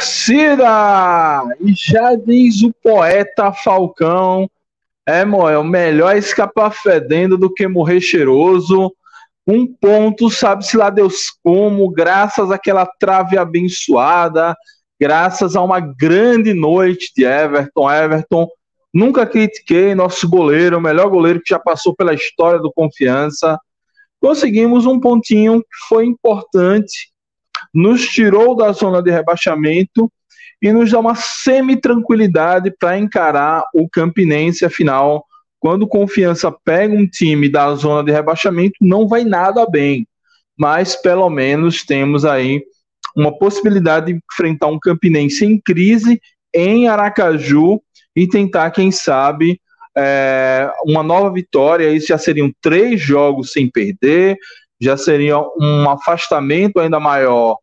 Torcida! E já diz o poeta Falcão: é, Moel, melhor escapar fedendo do que morrer cheiroso. Um ponto, sabe-se lá Deus como, graças àquela trave abençoada, graças a uma grande noite de Everton. Everton, nunca critiquei nosso goleiro, o melhor goleiro que já passou pela história do Confiança. Conseguimos um pontinho que foi importante nos tirou da zona de rebaixamento e nos dá uma semi-tranquilidade para encarar o Campinense. Afinal, quando Confiança pega um time da zona de rebaixamento, não vai nada bem. Mas pelo menos temos aí uma possibilidade de enfrentar um Campinense em crise em Aracaju e tentar, quem sabe, é, uma nova vitória. Isso já seriam três jogos sem perder, já seria um afastamento ainda maior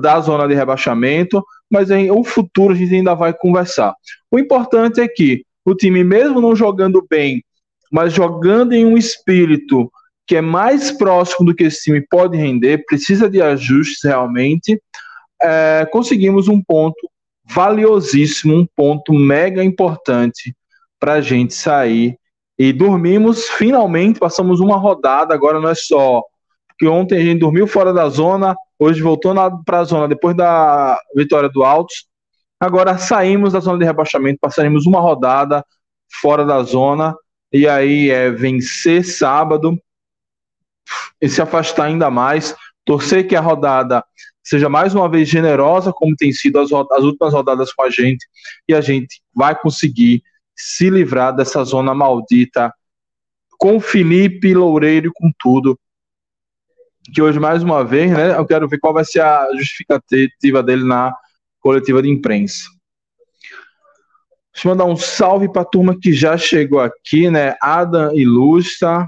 da zona de rebaixamento, mas em o futuro a gente ainda vai conversar. O importante é que o time, mesmo não jogando bem, mas jogando em um espírito que é mais próximo do que esse time pode render, precisa de ajustes realmente, é, conseguimos um ponto valiosíssimo, um ponto mega importante para a gente sair e dormimos finalmente, passamos uma rodada, agora não é só que ontem a gente dormiu fora da zona, hoje voltou para a zona depois da vitória do Altos. Agora saímos da zona de rebaixamento, passaremos uma rodada fora da zona e aí é vencer sábado e se afastar ainda mais, torcer que a rodada seja mais uma vez generosa, como tem sido as, as últimas rodadas com a gente, e a gente vai conseguir se livrar dessa zona maldita com Felipe Loureiro e com tudo que hoje, mais uma vez, né, eu quero ver qual vai ser a justificativa dele na coletiva de imprensa. Deixa eu mandar um salve para a turma que já chegou aqui, né? Adam Ilustra,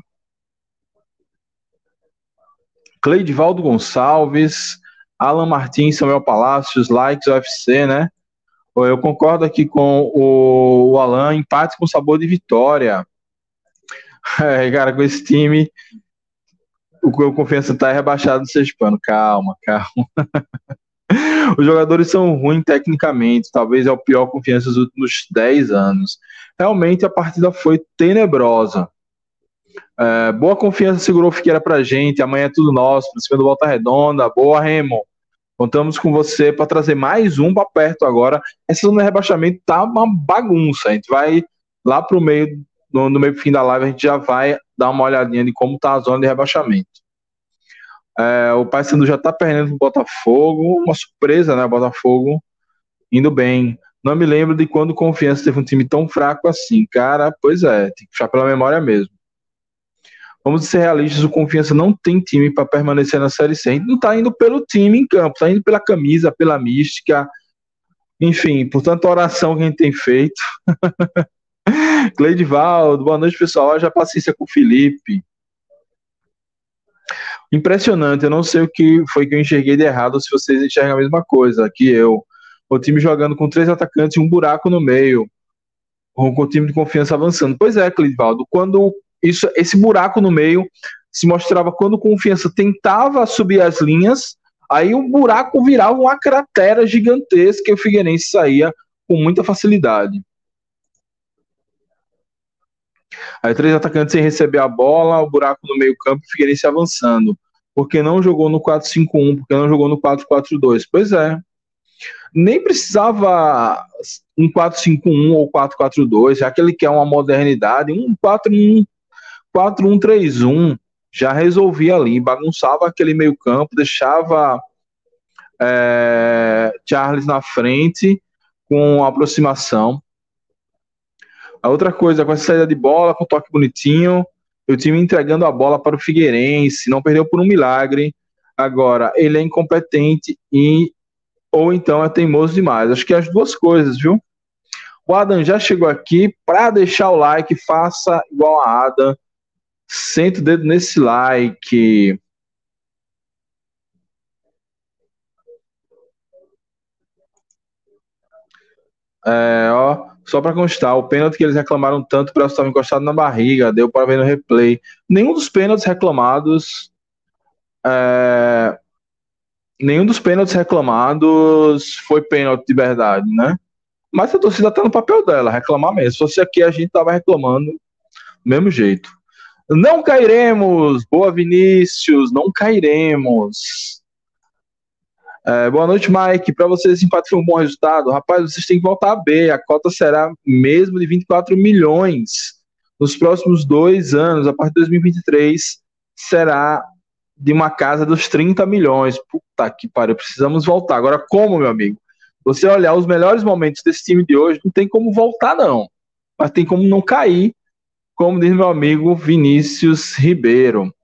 Cleidivaldo Gonçalves, Alan Martins, Samuel Palácios, Likes UFC, né? Eu concordo aqui com o, Alan, empate com sabor de vitória. É, cara, com esse time o Confiança tá rebaixado no pano. Calma, calma. Os jogadores são ruins tecnicamente, talvez é o pior Confiança dos últimos 10 anos. Realmente a partida foi tenebrosa. É, boa confiança segurou o Figueira pra gente. Amanhã é tudo nosso, pra do Volta Redonda. Boa, Remo. Contamos com você para trazer mais um para perto agora. Essa zona de rebaixamento tá uma bagunça. A gente vai lá pro meio, no, no meio fim da live, a gente já vai dar uma olhadinha de como tá a zona de rebaixamento. É, o Paysandu já tá perdendo pro Botafogo, uma surpresa, né? Botafogo indo bem. Não me lembro de quando o Confiança teve um time tão fraco assim. Cara, pois é, tem que puxar pela memória mesmo. Vamos ser realistas, o Confiança não tem time para permanecer na Série C. Não tá indo pelo time em campo, tá indo pela camisa, pela mística. Enfim, por tanta oração que a gente tem feito. Cleidivaldo, boa noite, pessoal. Já paciência com o Felipe. Impressionante, eu não sei o que foi que eu enxerguei de errado, se vocês enxergam a mesma coisa que eu. O time jogando com três atacantes e um buraco no meio, com o time de confiança avançando. Pois é, Clivaldo, quando isso, esse buraco no meio se mostrava quando confiança tentava subir as linhas, aí o buraco virava uma cratera gigantesca e o Figueirense saía com muita facilidade. Aí três atacantes sem receber a bola, o buraco no meio campo, o Figueirense avançando. Porque não jogou no 4-5-1, porque não jogou no 4-4-2. Pois é. nem precisava um 4-5-1 ou 4-4-2, já que ele quer uma modernidade, um 4-1, 4-1-3-1 já resolvia ali, bagunçava aquele meio campo, deixava é, Charles na frente com aproximação. A outra coisa, com essa saída de bola, com toque bonitinho, o time entregando a bola para o Figueirense, não perdeu por um milagre. Agora, ele é incompetente e ou então é teimoso demais. Acho que é as duas coisas, viu? O Adam já chegou aqui para deixar o like, faça igual a Adam. Senta o dedo nesse like. É, ó, só para constar, o pênalti que eles reclamaram tanto, o braço estava encostado na barriga, deu para ver no replay. Nenhum dos pênaltis reclamados. É, nenhum dos pênaltis reclamados foi pênalti de verdade, né? Mas a torcida tá no papel dela, reclamar mesmo. Se fosse aqui, a gente tava reclamando do mesmo jeito. Não cairemos! Boa, Vinícius! Não cairemos! É, boa noite, Mike. Para vocês, empate foi um bom resultado. Rapaz, vocês têm que voltar a B. A cota será mesmo de 24 milhões nos próximos dois anos. A partir de 2023, será de uma casa dos 30 milhões. Puta que pariu, precisamos voltar. Agora, como, meu amigo? Você olhar os melhores momentos desse time de hoje, não tem como voltar, não. Mas tem como não cair, como diz meu amigo Vinícius Ribeiro.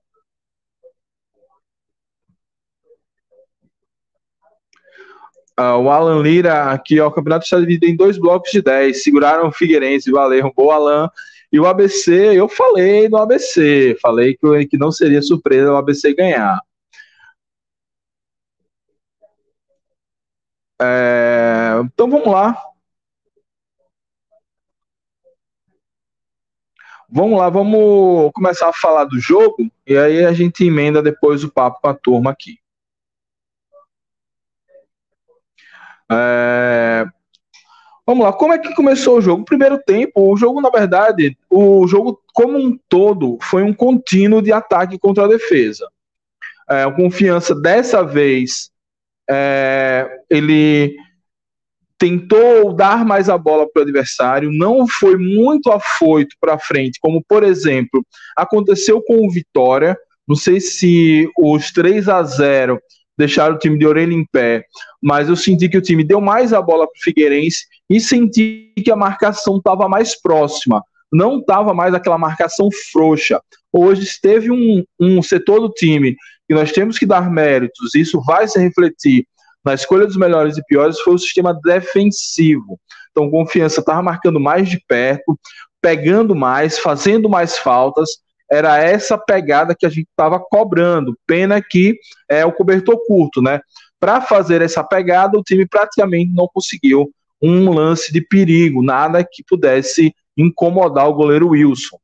Uh, o Alan Lira aqui, ó, o campeonato está dividido em dois blocos de 10. Seguraram o Figueirense, valeu, boa Alan. E o ABC, eu falei no ABC, falei que, que não seria surpresa o ABC ganhar. É, então vamos lá. Vamos lá, vamos começar a falar do jogo e aí a gente emenda depois o papo com a turma aqui. É, Vamos lá, como é que começou o jogo? Primeiro tempo, o jogo, na verdade, o jogo como um todo foi um contínuo de ataque contra a defesa. É, a confiança dessa vez, é, ele tentou dar mais a bola para o adversário, não foi muito afoito para frente, como por exemplo aconteceu com o Vitória. Não sei se os 3 a 0 deixaram o time de orelha em pé, mas eu senti que o time deu mais a bola para o Figueirense e senti que a marcação estava mais próxima, não estava mais aquela marcação frouxa. Hoje teve um, um setor do time que nós temos que dar méritos, isso vai se refletir na escolha dos melhores e piores, foi o sistema defensivo. Então, confiança estava marcando mais de perto, pegando mais, fazendo mais faltas, era essa pegada que a gente estava cobrando. Pena que é o cobertor curto, né? Para fazer essa pegada, o time praticamente não conseguiu um lance de perigo, nada que pudesse incomodar o goleiro Wilson.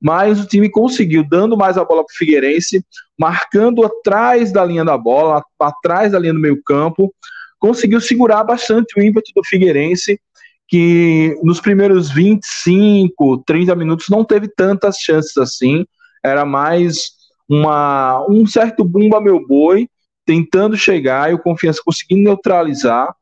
Mas o time conseguiu, dando mais a bola para o Figueirense, marcando atrás da linha da bola, atrás da linha do meio-campo, conseguiu segurar bastante o ímpeto do Figueirense que nos primeiros 25, 30 minutos não teve tantas chances assim, era mais uma, um certo bumba meu boi, tentando chegar e o Confiança conseguindo neutralizar,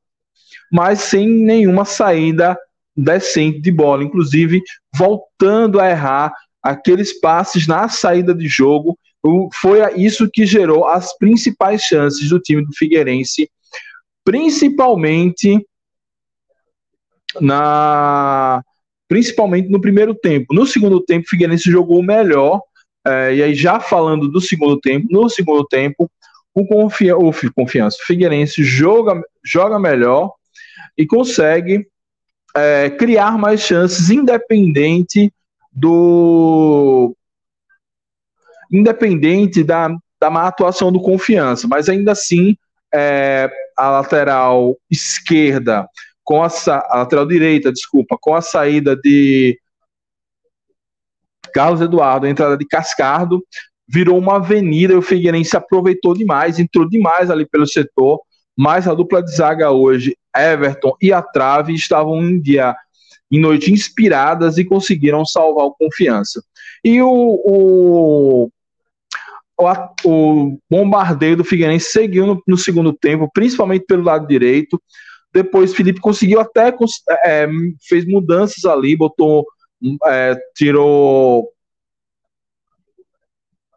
mas sem nenhuma saída decente de bola, inclusive voltando a errar aqueles passes na saída de jogo, foi isso que gerou as principais chances do time do Figueirense, principalmente na principalmente no primeiro tempo. No segundo tempo, o Figueirense jogou melhor. É, e aí, já falando do segundo tempo, no segundo tempo, o, confia, o confiança, Figueirense joga, joga melhor e consegue é, criar mais chances, independente do independente da, da má atuação do confiança, mas ainda assim é, a lateral esquerda com a, a lateral direita, desculpa, com a saída de Carlos Eduardo, a entrada de Cascardo, virou uma avenida e o Figueirense aproveitou demais, entrou demais ali pelo setor, mas a dupla de zaga hoje, Everton e a Trave, estavam em dia em noite inspiradas e conseguiram salvar o confiança. E o, o, o, o bombardeio do Figueirense seguiu no, no segundo tempo, principalmente pelo lado direito, Depois Felipe conseguiu até é, fez mudanças ali, botou, é, tirou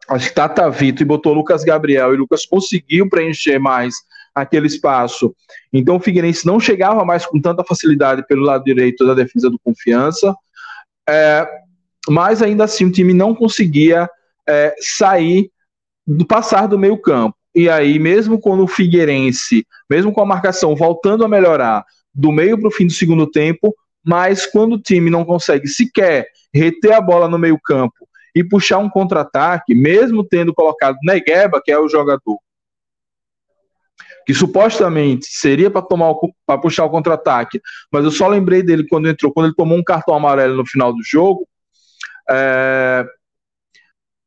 acho que Tata Vito e botou Lucas Gabriel e Lucas conseguiu preencher mais aquele espaço. Então o Figueirense não chegava mais com tanta facilidade pelo lado direito da defesa do Confiança, é, mas ainda assim o time não conseguia é, sair do passar do meio campo. E aí, mesmo quando o Figueirense, mesmo com a marcação voltando a melhorar do meio para o fim do segundo tempo, mas quando o time não consegue sequer reter a bola no meio campo e puxar um contra-ataque, mesmo tendo colocado Negueba, que é o jogador que supostamente seria para tomar para puxar o contra-ataque, mas eu só lembrei dele quando entrou, quando ele tomou um cartão amarelo no final do jogo, é,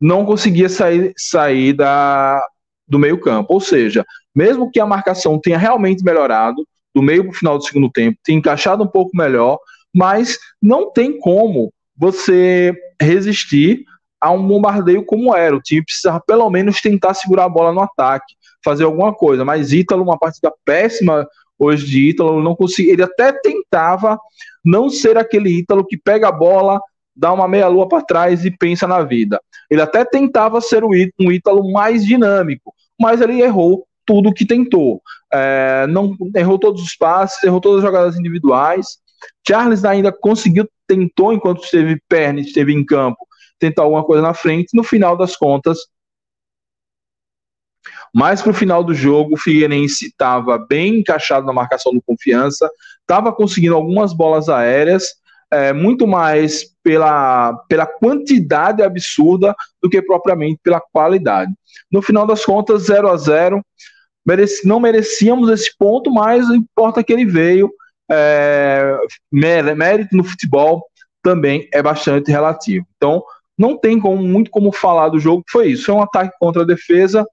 não conseguia sair, sair da, do meio campo. Ou seja, mesmo que a marcação tenha realmente melhorado, do meio para o final do segundo tempo, tenha encaixado um pouco melhor, mas não tem como você resistir a um bombardeio como era. O time precisava pelo menos tentar segurar a bola no ataque, fazer alguma coisa. Mas Ítalo, uma partida péssima hoje de Ítalo, não conseguia. Ele até tentava não ser aquele Ítalo que pega a bola, dá uma meia-lua para trás e pensa na vida. Ele até tentava ser um Ítalo mais dinâmico, mas ele errou tudo que tentou. É, não errou todos os passes, errou todas as jogadas individuais. Charles ainda conseguiu, tentou enquanto esteve perna, esteve em campo, tentar alguma coisa na frente. No final das contas, mais para o final do jogo, o Figueirense estava bem encaixado na marcação do confiança, estava conseguindo algumas bolas aéreas, é, muito mais pela, pela quantidade absurda do que propriamente pela qualidade. No final das contas, 0 a 0 mereci, não merecíamos esse ponto, mas importa que ele veio. É, mérito no futebol também é bastante relativo. Então, não tem como, muito como falar do jogo foi isso. Foi um ataque contra a defesa.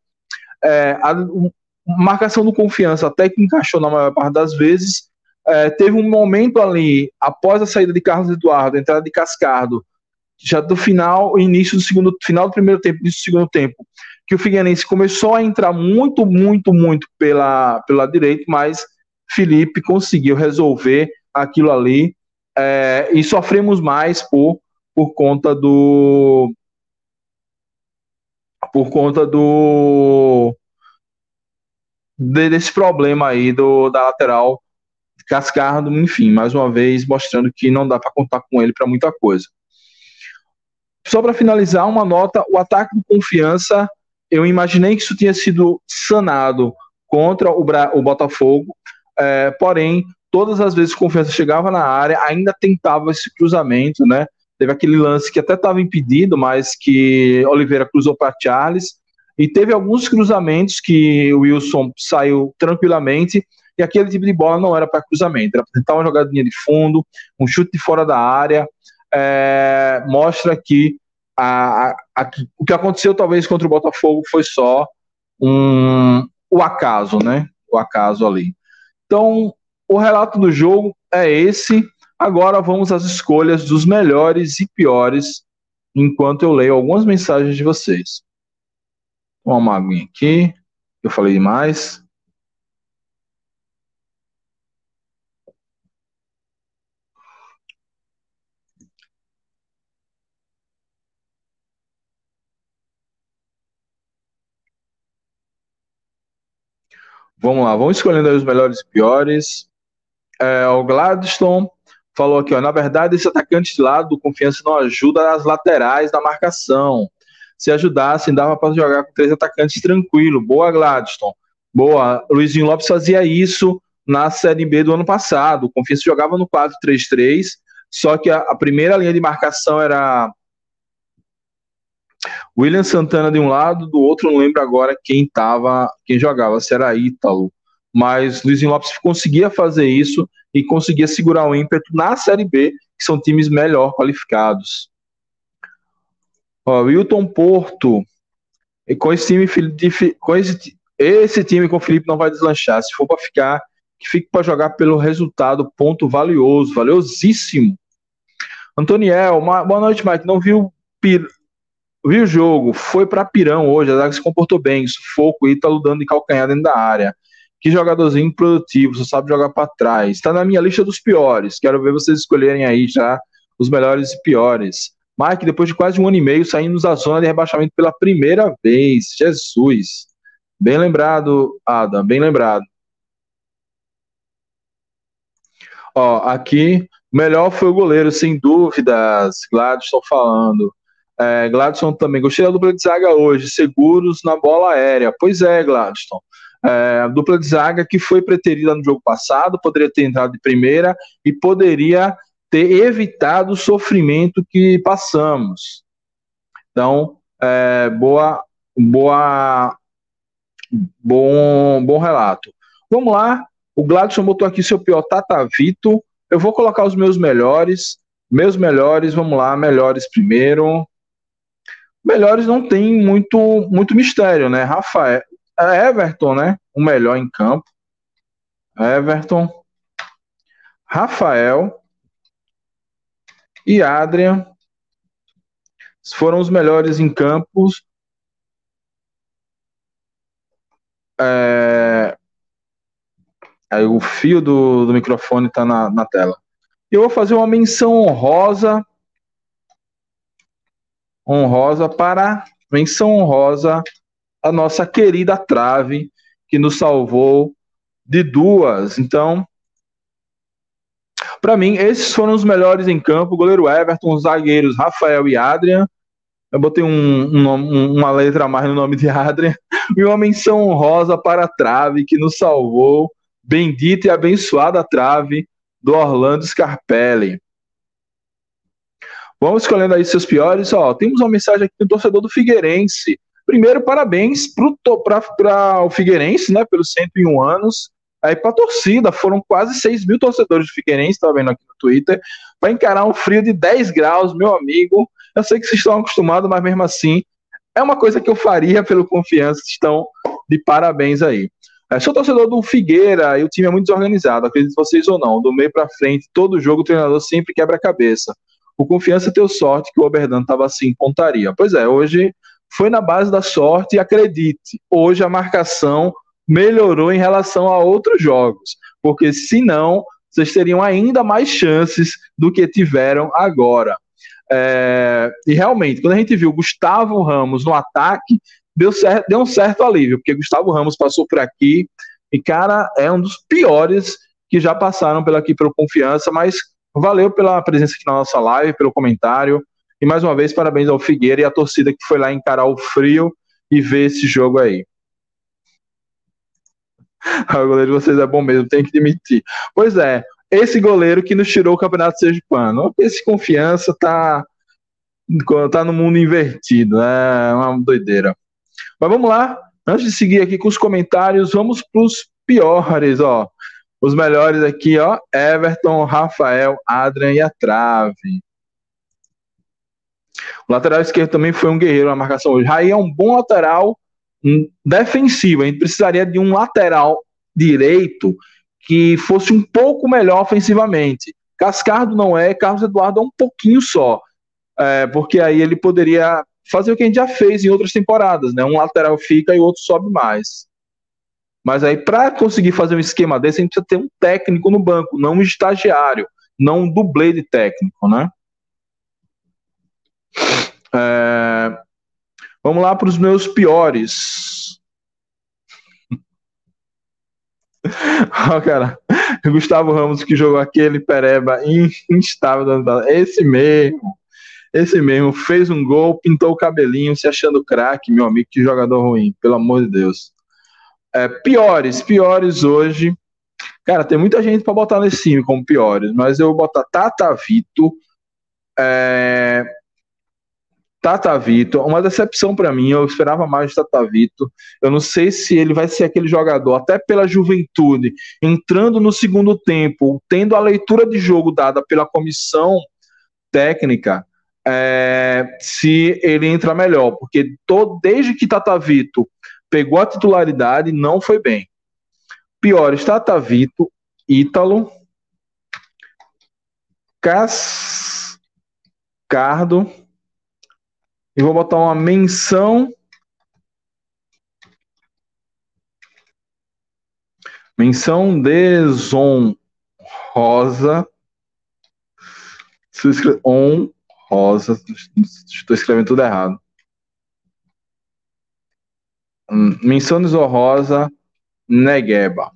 É, a, a marcação do confiança até que encaixou na maior parte das vezes, é, teve um momento ali, após a saída de Carlos Eduardo, a entrada de Cascardo, já do final, início do segundo, final do primeiro tempo, início do segundo tempo, que o Figueirense começou a entrar muito, muito, muito pela, pela direita, mas Felipe conseguiu resolver aquilo ali é, e sofremos mais por, por conta do por conta do desse problema aí do, da lateral Cascardo, enfim, mais uma vez mostrando que não dá para contar com ele para muita coisa. Só para finalizar, uma nota: o ataque de confiança, eu imaginei que isso tinha sido sanado contra o, Bra o Botafogo, é, porém, todas as vezes que confiança chegava na área, ainda tentava esse cruzamento, né? Teve aquele lance que até estava impedido, mas que Oliveira cruzou para Charles. E teve alguns cruzamentos que o Wilson saiu tranquilamente e aquele tipo de bola não era para cruzamento, era para tentar uma jogadinha de fundo, um chute de fora da área. É, mostra que a, a, o que aconteceu talvez contra o Botafogo foi só um, o acaso, né? O acaso ali. Então, o relato do jogo é esse. Agora vamos às escolhas dos melhores e piores, enquanto eu leio algumas mensagens de vocês. Uma aguinha aqui. Eu falei demais. Vamos lá, vamos escolhendo os melhores e piores. É, o Gladstone falou aqui, ó, na verdade, esse atacante de lado do Confiança não ajuda as laterais da marcação. Se ajudassem, dava para jogar com três atacantes tranquilo. Boa, Gladstone. Boa. Luizinho Lopes fazia isso na Série B do ano passado. O Confiança jogava no 4-3-3, só que a, a primeira linha de marcação era William Santana de um lado, do outro não lembro agora quem tava, quem jogava, se era Ítalo. Mas Luizinho Lopes conseguia fazer isso e conseguia segurar o ímpeto na Série B, que são times melhor qualificados. Ó, Wilton Porto, com esse time, com esse, esse time com o Felipe não vai deslanchar. Se for para ficar, que fique para jogar pelo resultado, ponto valioso, valiosíssimo. Antoniel, boa noite, Mike. Não viu Viu o jogo, foi para Pirão hoje, a zaga se comportou bem, sufoco, Ítalo dando de calcanhar dentro da área. Que jogadorzinho produtivo, só sabe jogar para trás. Está na minha lista dos piores. Quero ver vocês escolherem aí já os melhores e piores. Mike, depois de quase um ano e meio, saímos da zona de rebaixamento pela primeira vez. Jesus. Bem lembrado, Adam, bem lembrado. Ó, aqui, melhor foi o goleiro, sem dúvidas. Gladson falando. É, Gladson também. Gostei da dupla de zaga hoje, seguros na bola aérea. Pois é, Gladson. É, a dupla de zaga que foi preterida no jogo passado, poderia ter entrado de primeira e poderia ter evitado o sofrimento que passamos. Então, é, boa, boa, bom, bom relato. Vamos lá, o Gladson botou aqui seu pior Tatavito. Eu vou colocar os meus melhores. Meus melhores, vamos lá, melhores primeiro. Melhores não tem muito, muito mistério, né? Rafael, é Everton, né? O melhor em campo. Everton, Rafael e Adrian foram os melhores em campos. É, Aí o fio do, do microfone está na, na tela. Eu vou fazer uma menção honrosa. Honrosa para. Menção honrosa a nossa querida trave, que nos salvou de duas. Então, para mim, esses foram os melhores em campo: goleiro Everton, os zagueiros Rafael e Adrian. Eu botei um, um, uma letra a mais no nome de Adrian. E uma menção honrosa para a trave, que nos salvou Bendita e abençoada trave do Orlando Scarpelli. Vamos escolhendo aí seus piores. Ó, temos uma mensagem aqui do torcedor do Figueirense. Primeiro, parabéns para o Figueirense, né, pelos 101 anos. Aí para a torcida, foram quase 6 mil torcedores do Figueirense, estava vendo aqui no Twitter, para encarar um frio de 10 graus, meu amigo. Eu sei que vocês estão acostumados, mas mesmo assim, é uma coisa que eu faria pelo confiança. Estão de parabéns aí. É, sou torcedor do Figueira e o time é muito desorganizado, acredito vocês ou não. Do meio para frente, todo jogo o treinador sempre quebra a cabeça. O Confiança teu sorte que o Oberdan estava assim pontaria. Pois é, hoje foi na base da sorte e acredite, hoje a marcação melhorou em relação a outros jogos, porque senão vocês teriam ainda mais chances do que tiveram agora. É, e realmente, quando a gente viu Gustavo Ramos no ataque, deu, certo, deu um certo alívio, porque Gustavo Ramos passou por aqui e, cara, é um dos piores que já passaram pela aqui pelo Confiança, mas valeu pela presença aqui na nossa live, pelo comentário. E mais uma vez, parabéns ao Figueira e à torcida que foi lá encarar o frio e ver esse jogo aí. O goleiro de vocês é bom mesmo, tem que admitir. Pois é, esse goleiro que nos tirou o Campeonato Sergipano. Esse confiança tá, tá no mundo invertido, né? É uma doideira. Mas vamos lá, antes de seguir aqui com os comentários, vamos para os piores, ó. Os melhores aqui, ó, Everton, Rafael, Adrian e a trave. O lateral esquerdo também foi um guerreiro na marcação hoje. Raí é um bom lateral um defensivo. A gente precisaria de um lateral direito que fosse um pouco melhor ofensivamente. Cascardo não é, Carlos Eduardo é um pouquinho só. É, porque aí ele poderia fazer o que a gente já fez em outras temporadas, né? Um lateral fica e o outro sobe mais. Mas aí, para conseguir fazer um esquema desse, a gente precisa ter um técnico no banco, não um estagiário, não um dublê de técnico, né? É... Vamos lá para os meus piores. oh, cara, Gustavo Ramos que jogou aquele pereba instável. Esse mesmo. Esse mesmo fez um gol, pintou o cabelinho, se achando craque, meu amigo, que jogador ruim, pelo amor de Deus. É, piores, piores hoje. Cara, tem muita gente para botar nesse time como piores, mas eu vou botar Tata Vito. É, Tata Vito, uma decepção para mim, eu esperava mais de Tata Vito. Eu não sei se ele vai ser aquele jogador, até pela juventude, entrando no segundo tempo, tendo a leitura de jogo dada pela comissão técnica, é, se ele entra melhor, porque todo, desde que Tatavito pegou a titularidade, não foi bem. Piores, Tatavito, Ítalo, Cascardo, e vou botar uma menção. Menção desonrosa. Honrosa. Estou escrevendo tudo errado. Menção desonrosa. Negueba.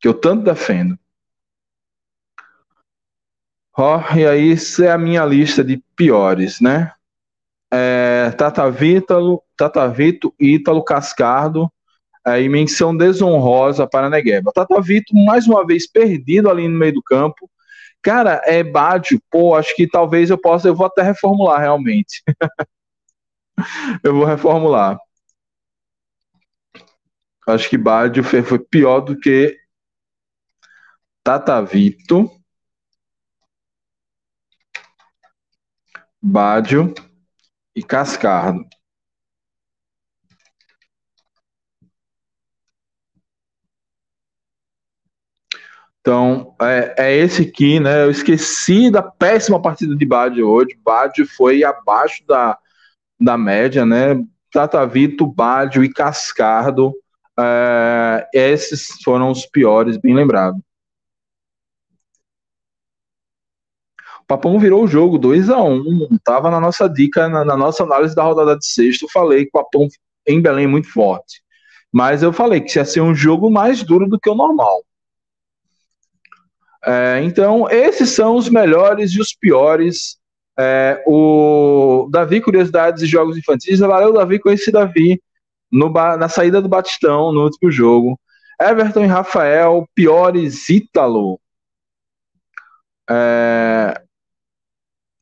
Que eu tanto defendo. Oh, e aí, isso é a minha lista de piores, né? É, Tata, Vítalo, Tata Vito, Ítalo, Cascardo, é, e menção desonrosa para Negueba. Tata Vito, mais uma vez, perdido ali no meio do campo. Cara, é Bádio, pô, acho que talvez eu possa, eu vou até reformular realmente. eu vou reformular. Acho que Bádio foi, pior do que Tata Vito. Bádio e Cascardo. Então, é, é, esse aqui, né? Eu esqueci da péssima partida de Bádio hoje. Bádio foi abaixo da, da média, né? Tata Vito, Bádio e Cascardo. É, esses foram os piores, bem lembrado. O Papão virou o jogo 2 a 1 um, Tava na nossa dica, na, na, nossa análise da rodada de sexto. Eu falei que o Papão em Belém é muito forte. Mas eu falei que ia ser um jogo mais duro do que o normal. É, então, esses são os melhores e os piores. É, o Davi Curiosidades e Jogos Infantis. Valeu, Davi, conheci Davi no, na saída do Batistão, no último jogo. Everton e Rafael, piores Ítalo. É,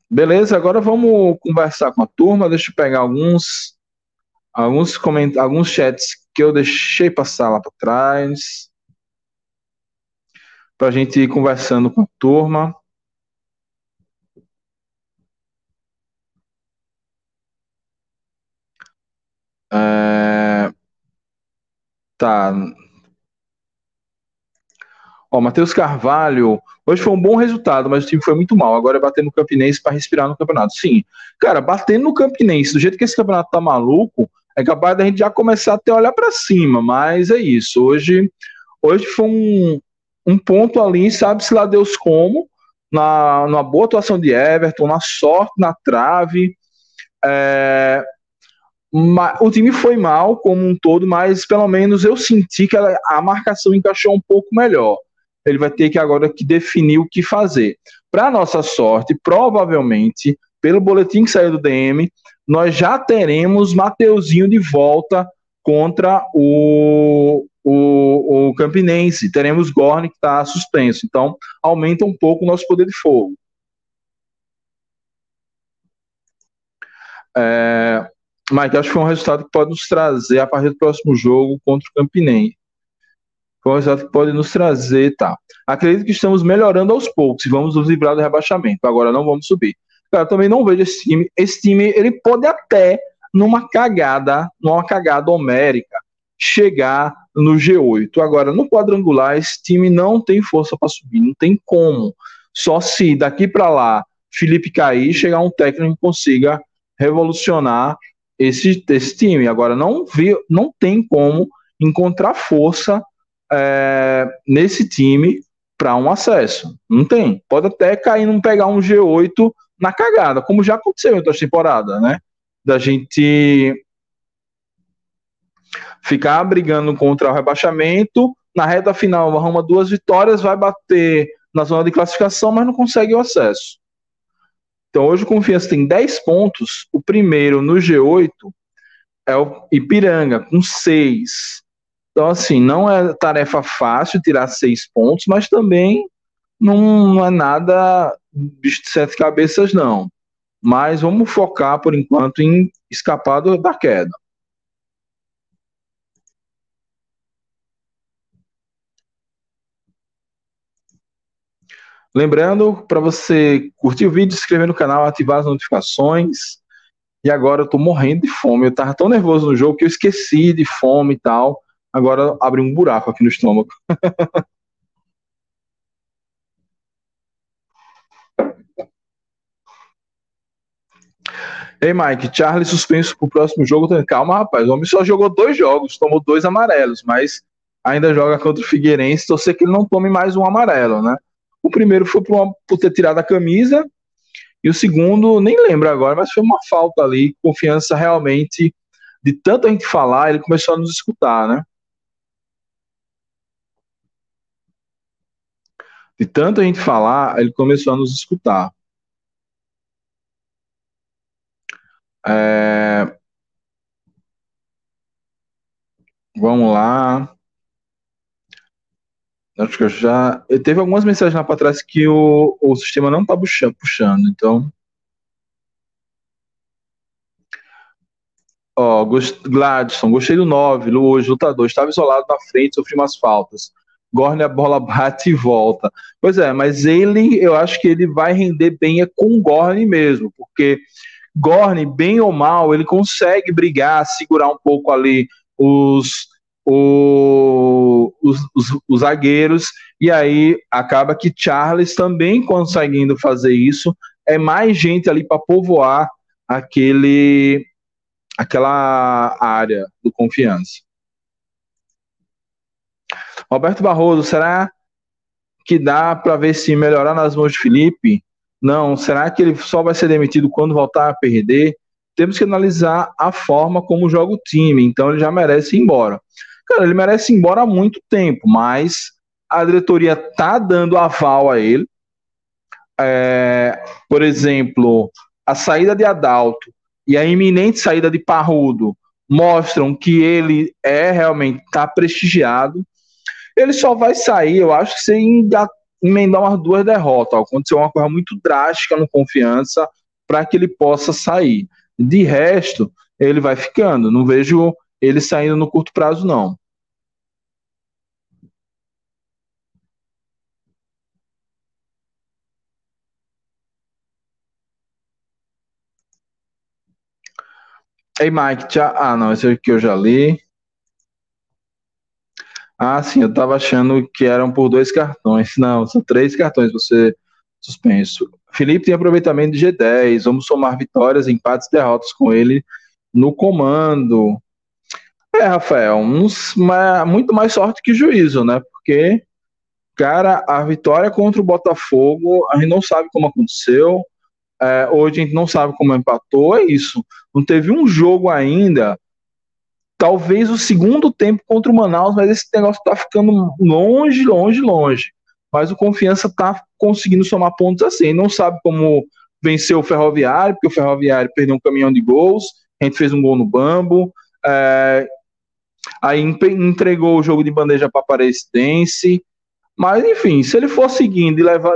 beleza, agora vamos conversar com a turma. Deixa eu pegar alguns alguns comentários, alguns chats que eu deixei passar lá para trás para a gente ir conversando com a turma. É... Tá. Ó, Matheus Carvalho, hoje foi um bom resultado, mas o time foi muito mal. Agora é bater no Campinense para respirar no campeonato. Sim, cara, batendo no Campinense, do jeito que esse campeonato tá maluco, é capaz da gente já começar a ter olhar para cima, mas é isso. Hoje, hoje foi um, um ponto ali, sabe-se lá Deus como, na, numa boa atuação de Everton, na sorte, na trave. É, o time foi mal como um todo, mas pelo menos eu senti que a marcação encaixou um pouco melhor. Ele vai ter que agora que definir o que fazer. Para nossa sorte, provavelmente, pelo boletim que saiu do DM, nós já teremos Mateuzinho de volta contra o, o, o Campinense. Teremos Gorne que está suspenso. Então, aumenta um pouco o nosso poder de fogo. É, Mike, acho que foi um resultado que pode nos trazer a partir do próximo jogo contra o Campinense. Foi um resultado que pode nos trazer, tá? Acredito que estamos melhorando aos poucos e vamos nos livrar do rebaixamento. Agora não vamos subir. Cara, também não vejo esse time. Esse time, ele pode até, numa cagada, numa cagada homérica, chegar no G8. Agora, no quadrangular, esse time não tem força para subir, não tem como. Só se daqui para lá Felipe cair, chegar um técnico que consiga revolucionar esse, esse time. Agora, não, vi, não tem como encontrar força é, nesse time para um acesso. Não tem. Pode até cair, não pegar um G8 na cagada, como já aconteceu em outras temporadas, né? Da gente ficar brigando contra o rebaixamento. Na reta final, arruma duas vitórias, vai bater na zona de classificação, mas não consegue o acesso. Então, hoje o Confiança tem 10 pontos. O primeiro no G8 é o Ipiranga, com 6. Então, assim, não é tarefa fácil tirar 6 pontos, mas também não, é nada de sete cabeças, não. Mas vamos focar, por enquanto, em escapar da queda. Lembrando para você curtir o vídeo, se inscrever no canal, ativar as notificações. E agora eu tô morrendo de fome. Eu tava tão nervoso no jogo que eu esqueci de fome e tal. Agora abriu um buraco aqui no estômago. Ei, Mike, Charlie suspenso pro próximo jogo. Calma, rapaz. O homem só jogou dois jogos, tomou dois amarelos, mas ainda joga contra o Figueirense, torcer que ele não tome mais um amarelo, né? O primeiro foi por, uma, por ter tirado a camisa, e o segundo, nem lembro agora, mas foi uma falta ali, confiança realmente, de tanta gente falar, ele começou a nos escutar, né? De tanta gente falar, ele começou a nos escutar. É... Vamos lá. Acho que eu já. Teve algumas mensagens lá para trás que o, o sistema não está puxando, então. Ó. Gladson, gostei do 9, hoje, lutador, estava isolado na frente, sofreu umas faltas. Gorne a bola bate e volta. Pois é, mas ele, eu acho que ele vai render bem é com o Gorne mesmo, porque Gorne, bem ou mal, ele consegue brigar, segurar um pouco ali os, o, os, os, os, zagueiros, e aí acaba que Charles também conseguindo fazer isso, é mais gente ali para povoar aquele aquela área do confiança. Roberto Barroso, será que dá para ver se melhorar nas mãos de Felipe? Não, será que ele só vai ser demitido quando voltar a perder? Temos que analisar a forma como joga o time, então ele já merece ir embora. Cara, ele merece ir embora há muito tempo, mas a diretoria tá dando aval a ele. É, por exemplo, a saída de Adalto e a iminente saída de Parrudo mostram que ele é realmente tá prestigiado. Ele só vai sair, eu acho, se emendar umas duas derrotas. Aconteceu uma coisa muito drástica no confiança para que ele possa sair. De resto, ele vai ficando. Não vejo ele saindo no curto prazo, não. Ei, Mike, tchau. Ah, não, esse aqui eu já li. Ah, sim, eu tava achando que eram por dois cartões. Não, são três cartões você suspenso. Felipe tem aproveitamento de G10. Vamos somar vitórias, empates derrotas com ele no comando. É, Rafael, uns, muito mais sorte que juízo, né? Porque, cara, a vitória contra o Botafogo, a gente não sabe como aconteceu. É, hoje a gente não sabe como empatou, é isso. Não teve um jogo ainda talvez o segundo tempo contra o Manaus, mas esse negócio tá ficando longe, longe, longe. Mas o Confiança tá conseguindo somar pontos assim. Não sabe como vencer o Ferroviário, porque o Ferroviário perdeu um caminhão de gols, a gente fez um gol no Bambo, é, aí entregou o jogo de bandeja para Aparecidense. Mas enfim, se ele for seguindo e levar,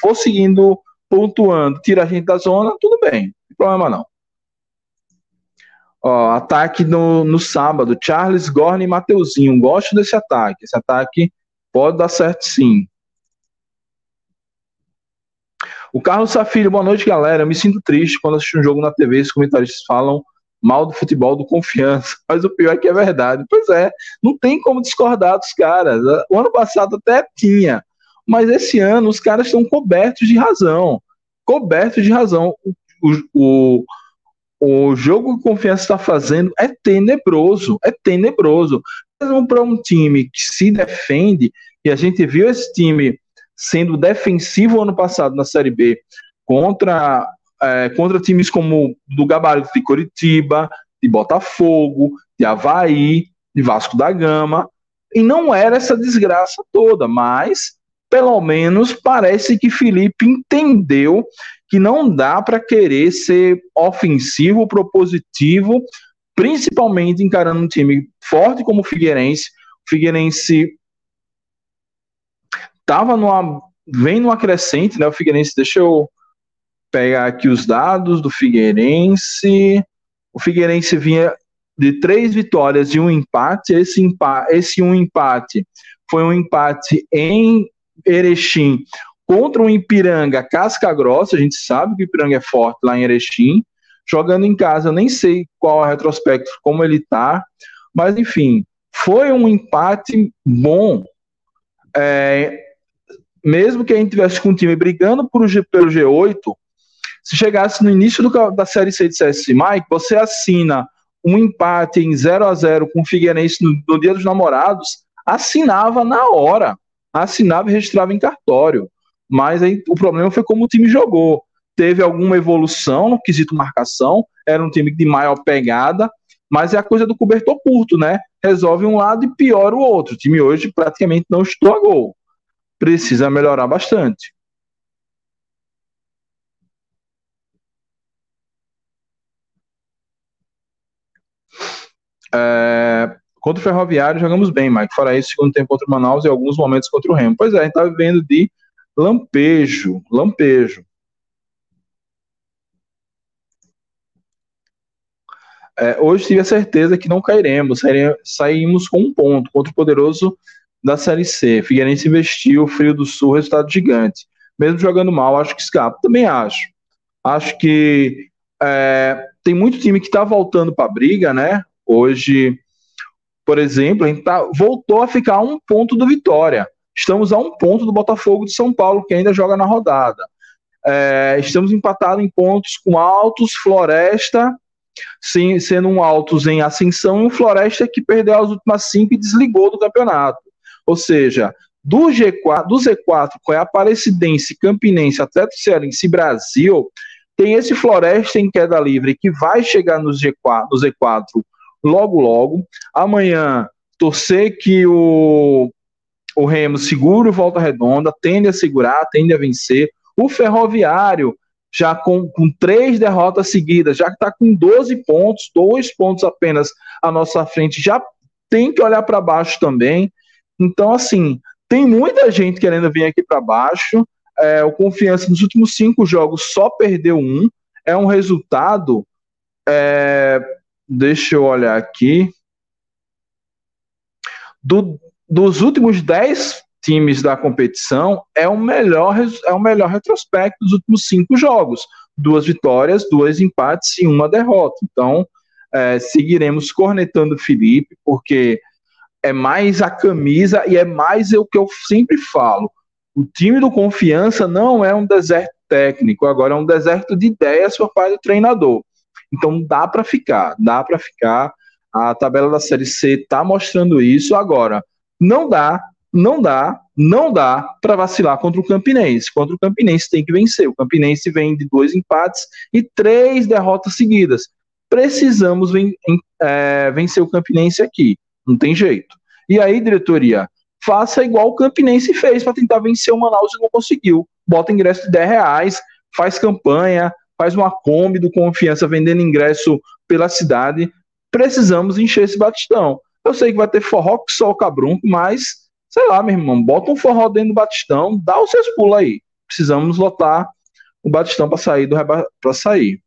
for seguindo pontuando, tira a gente da zona, tudo bem, não problema não. Ó, ataque no, no sábado, Charles, Gorne e Mateuzinho. Gosto desse ataque. Esse ataque pode dar certo sim. O Carlos Safiro, boa noite, galera. Eu me sinto triste quando assisto um jogo na TV e os comentaristas falam mal do futebol do confiança. Mas o pior é que é verdade. Pois é, não tem como discordar dos caras. O ano passado até tinha. Mas esse ano os caras estão cobertos de razão. Cobertos de razão. O, o, o jogo que o Confiança está fazendo é tenebroso, é tenebroso. Mesmo para um time que se defende, e a gente viu esse time sendo defensivo ano passado na Série B contra, é, contra times como do Gabarito de Coritiba, de Botafogo, de Havaí, de Vasco da Gama, e não era essa desgraça toda, mas pelo menos parece que Felipe entendeu que não dá para querer ser ofensivo, propositivo, principalmente encarando um time forte como o Figueirense. O Figueirense estava numa vem numa crescente, né? O Figueirense, deixa eu pegar aqui os dados do Figueirense. O Figueirense vinha de três vitórias e um empate. Esse, empate, esse um empate foi um empate em Erechim contra o Ipiranga casca grossa, a gente sabe que o Ipiranga é forte lá em Erechim, jogando em casa, eu nem sei qual é o retrospecto, como ele tá, mas enfim, foi um empate bom, é, mesmo que a gente tivesse com o time brigando por, pelo G8, se chegasse no início do, da Série C e dissesse, Mike, você assina um empate em 0 a 0 com o Figueirense no, no Dia dos Namorados, assinava na hora, assinava e registrava em cartório. Mas aí o problema foi como o time jogou. Teve alguma evolução no quesito marcação, era um time de maior pegada, mas é a coisa do cobertor curto, né? Resolve um lado e piora o outro. O time hoje praticamente não estou a gol. Precisa melhorar bastante. É, contra o Ferroviário jogamos bem, Mike. Fora isso, segundo tempo contra o Manaus e alguns momentos contra o Remo. Pois é, a gente tá vivendo de lampejo, lampejo. É, hoje tive a certeza que não cairemos, saímos com um ponto contra o poderoso da Série C. Figueirense investiu, Frio do Sul, resultado gigante. Mesmo jogando mal, acho que escapa. Também acho. Acho que é, tem muito time que está voltando para a briga, né? Hoje, por exemplo, a gente tá, voltou a ficar a um ponto do Vitória. Estamos a um ponto do Botafogo de São Paulo, que ainda joga na rodada. É, estamos empatados em pontos com Altos, Floresta, sim, sendo um Altos em ascensão e um Floresta que perdeu as últimas cinco e desligou do campeonato. Ou seja, do G4, do Z4, com a Aparecidense, Campinense, Atlético Cearense e Brasil, tem esse Floresta em queda livre que vai chegar no G4, no Z4 logo logo. Amanhã, torcer que o, o Remo segure o Volta Redonda, tende a segurar, tende a vencer. O Ferroviário, já com, com três derrotas seguidas, já que está com 12 pontos, dois pontos apenas à nossa frente, já tem que olhar para baixo também. Então, assim, tem muita gente querendo vir aqui para baixo. É, o Confiança nos últimos cinco jogos só perdeu um. É um resultado é, Deixa eu olhar aqui. Do, dos últimos 10 times da competição, é o melhor, é o melhor retrospecto dos últimos cinco jogos. Duas vitórias, dois empates e uma derrota. Então, é, seguiremos cornetando o Felipe, porque é mais a camisa e é mais o que eu sempre falo. O time do Confiança não é um deserto técnico, agora é um deserto de ideias por parte do treinador. Então dá para ficar, dá para ficar. A tabela da Série C está mostrando isso agora. Não dá, não dá, não dá para vacilar contra o Campinense. Contra o Campinense tem que vencer. O Campinense vem de dois empates e três derrotas seguidas. Precisamos ven é, vencer o Campinense aqui. Não tem jeito. E aí, diretoria, faça igual o Campinense fez para tentar vencer o Manaus e não conseguiu. Bota ingresso de 10 reais, faz campanha, faz uma Kombi do Confiança vendendo ingresso pela cidade. Precisamos encher esse Batistão. Eu sei que vai ter forró que o cabrunco, mas, sei lá, meu irmão, bota um forró dentro do Batistão, dá os seus pulos aí. Precisamos lotar o Batistão para sair do para sair.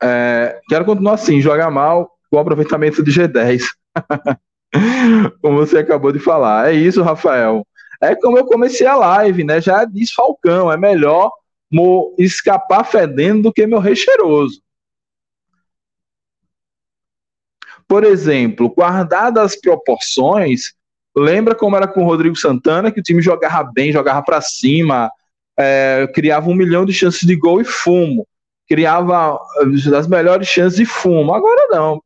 É, quero continuar assim, jogar mal com aproveitamento de G10. como você acabou de falar. É isso, Rafael. É como eu comecei a live, né? Já diz Falcão, é melhor escapar fedendo do que meu rei cheiroso. Por exemplo, guardadas as proporções, lembra como era com o Rodrigo Santana, que o time jogava bem, jogava para cima, é, criava um milhão de chances de gol e fumo. Criava eh, as melhores chances de fumo. Agora não.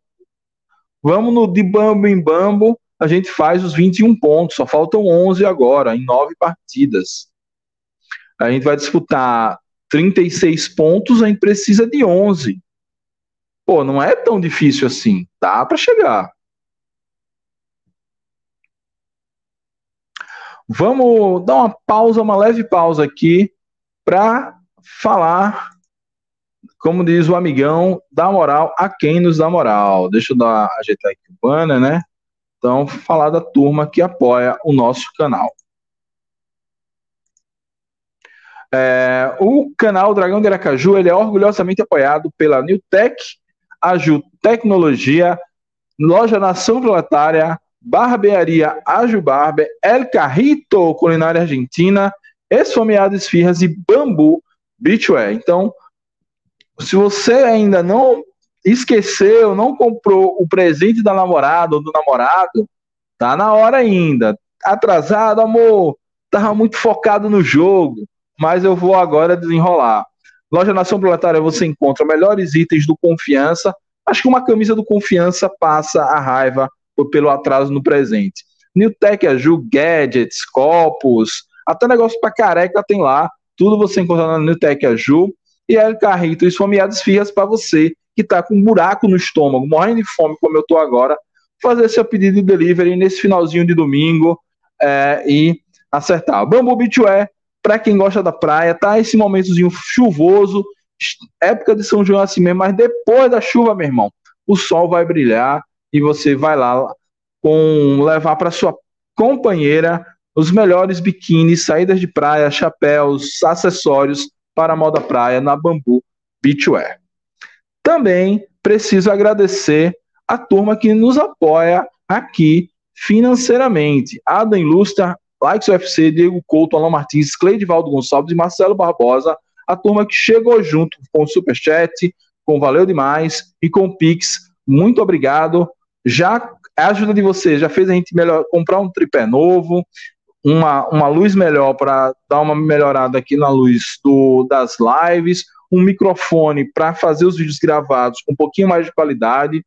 Vamos no de bambo em bambo, a gente faz os 21 pontos, só faltam 11 agora, em nove partidas. A gente vai disputar 36 pontos, a gente precisa de 11. Pô, não é tão difícil assim, dá para chegar. Vamos dar uma pausa, uma leve pausa aqui, para falar como diz o amigão, dá moral a quem nos dá moral. Deixa eu dar, ajeitar aqui o banner, né? Então, falar da turma que apoia o nosso canal. É, o canal Dragão de Aracaju ele é orgulhosamente apoiado pela Newtec, Aju Tecnologia, Loja Nação Proletária, Barbearia Aju Barber, El Carrito Culinária Argentina, Esfomeadas Esfirras e Bambu Beachwear. Então, se você ainda não esqueceu, não comprou o presente da namorada ou do namorado, tá na hora ainda. Atrasado, amor, tava muito focado no jogo, mas eu vou agora desenrolar. Loja Nação Proletária você encontra melhores itens do Confiança. Acho que uma camisa do Confiança passa a raiva pelo atraso no presente. Newtec Aju, gadgets, copos, até negócio para careca tem lá. Tudo você encontra na Newtec Aju. E El Carrito e Esfomeados Fias para você que está com um buraco no estômago, morrendo de fome como eu estou agora, fazer seu pedido de delivery nesse finalzinho de domingo é, e acertar. Bambu Beachwear, para quem gosta da praia, tá esse momentozinho chuvoso, época de São João assim mesmo, mas depois da chuva, meu irmão, o sol vai brilhar e você vai lá com levar para sua companheira os melhores biquínis, saídas de praia, chapéus, acessórios para a moda praia na Bambu Beachwear. Também preciso agradecer a turma que nos apoia aqui financeiramente. Adam Ilustra, Likes UFC, Diego Couto, Alan Martins, Cleidivaldo Gonçalves e Marcelo Barbosa, a turma que chegou junto com o Superchat, com Valeu Demais e com o Pix. Muito obrigado. Já a ajuda de vocês já fez a gente melhor comprar um tripé novo, uma, uma luz melhor para dar uma melhorada aqui na luz do, das lives, um microfone para fazer os vídeos gravados com um pouquinho mais de qualidade.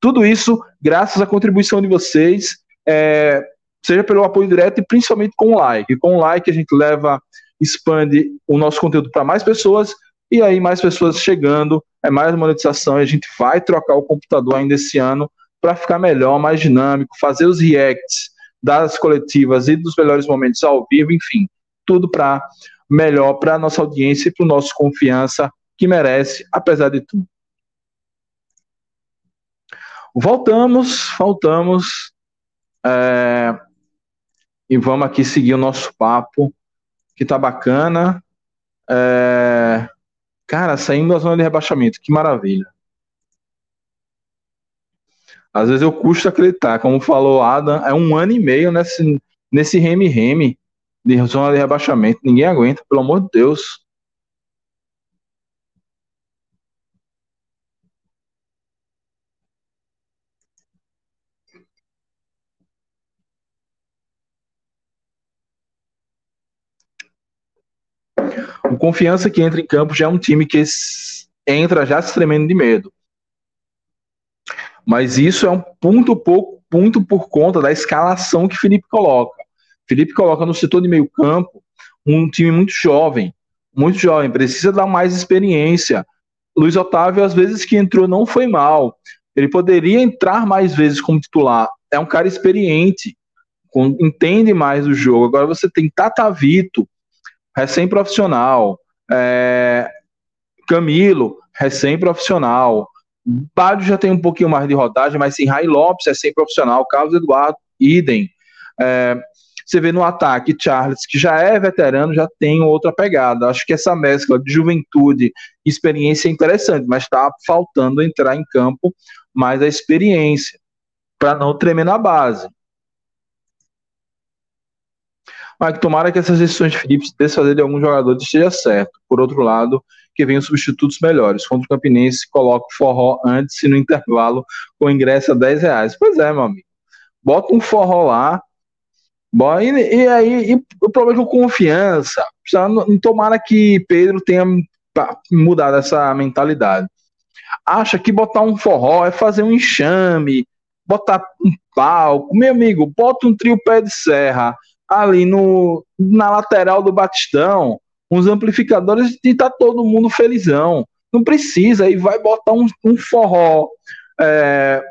Tudo isso graças à contribuição de vocês, é, seja pelo apoio direto e principalmente com o like. Com o like a gente leva, expande o nosso conteúdo para mais pessoas e aí mais pessoas chegando, é mais monetização e a gente vai trocar o computador ainda esse ano para ficar melhor, mais dinâmico, fazer os reacts das coletivas e dos melhores momentos ao vivo, enfim, tudo para melhor para a nossa audiência e para o nosso confiança que merece, apesar de tudo. Voltamos, voltamos é, e vamos aqui seguir o nosso papo, que tá bacana. É, cara, saindo da zona de rebaixamento, que maravilha. Às vezes eu custo acreditar, como falou Adam, é um ano e meio nesse, nesse reme-reme de zona de rebaixamento. Ninguém aguenta, pelo amor de Deus. O confiança que entra em campo já é um time que entra já se tremendo de medo. Mas isso é um ponto pouco ponto por conta da escalação que Felipe coloca. Felipe coloca no setor de meio campo um time muito jovem, muito jovem, precisa dar mais experiência. Luiz Otávio, às vezes que entrou, não foi mal. Ele poderia entrar mais vezes como titular. É um cara experiente, entende mais do jogo. Agora você tem Tatavito, recém-profissional, é, Camilo, recém-profissional, Bádio já tem um pouquinho mais de rodagem, mas sim, Rai Lopes é sempre profissional, Carlos Eduardo, idem. É, você vê no ataque, Charles, que já é veterano, já tem outra pegada. Acho que essa mescla de juventude e experiência é interessante, mas está faltando entrar em campo mais a experiência, para não tremer na base. Mas tomara que essas decisões de Felipe desfazer de alguns jogadores esteja certo. Por outro lado, que venham substitutos melhores. Contra o Campinense, coloca o forró antes e no intervalo com ingresso a 10 reais. Pois é, meu amigo. Bota um forró lá. E, e aí, e o problema é com confiança. Não, tomara que Pedro tenha mudado essa mentalidade. Acha que botar um forró é fazer um enxame, botar um palco. Meu amigo, bota um trio pé de serra ali no, na lateral do Batistão uns amplificadores e tá todo mundo felizão. Não precisa, aí vai botar um, um forró, é,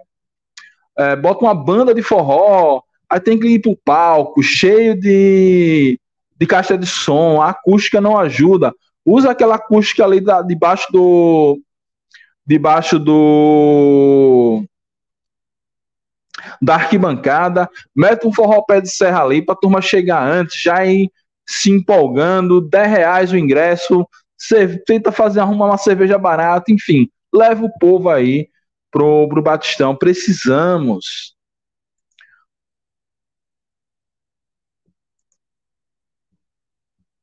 é, bota uma banda de forró, aí tem que ir pro palco, cheio de, de caixa de som, a acústica não ajuda. Usa aquela acústica ali da, debaixo do. debaixo do. da arquibancada, mete um forró pé de serra ali pra turma chegar antes, já ir se empolgando, 10 reais o ingresso, você tenta fazer arrumar uma cerveja barata, enfim, leva o povo aí pro, pro Batistão. Precisamos.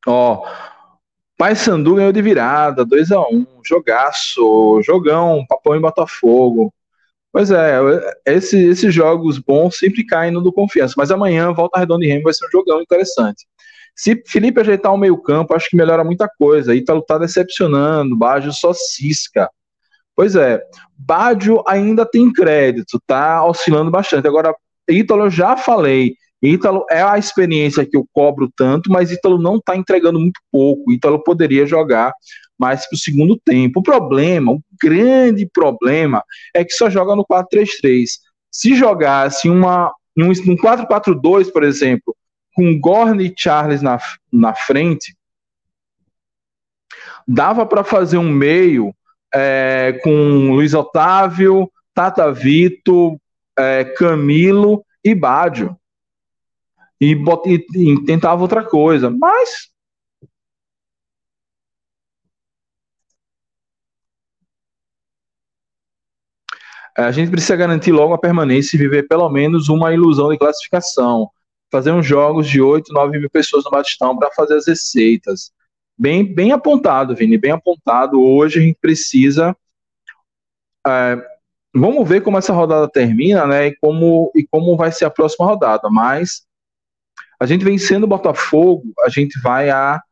Ó, Pai Sandu ganhou de virada, 2 a 1 um, jogaço, jogão, papão em Botafogo. Pois é, esse, esses jogos bons sempre caem no do confiança, mas amanhã, volta redonda e Remo vai ser um jogão interessante. Se Felipe ajeitar o meio-campo, acho que melhora muita coisa. Ítalo tá decepcionando, Baggio só cisca. Pois é, Baggio ainda tem crédito, tá oscilando bastante. Agora, Ítalo eu já falei, Ítalo é a experiência que eu cobro tanto, mas Ítalo não está entregando muito pouco. Ítalo poderia jogar mais para o segundo tempo. O problema, o grande problema, é que só joga no 4-3-3. Se jogasse uma, um, um 4-4-2, por exemplo, com Gorne e Charles na, na frente, dava para fazer um meio é, com Luiz Otávio, Tata Vito, é, Camilo e Bádio e, e, e tentava outra coisa. Mas a gente precisa garantir logo a permanência e viver pelo menos uma ilusão de classificação. Fazer uns jogos de 8, 9 mil pessoas no Batistão para fazer as receitas. Bem, bem apontado, Vini, bem apontado. Hoje a gente precisa. É, vamos ver como essa rodada termina, né? E como, e como vai ser a próxima rodada. Mas a gente vencendo o Botafogo, a gente vai a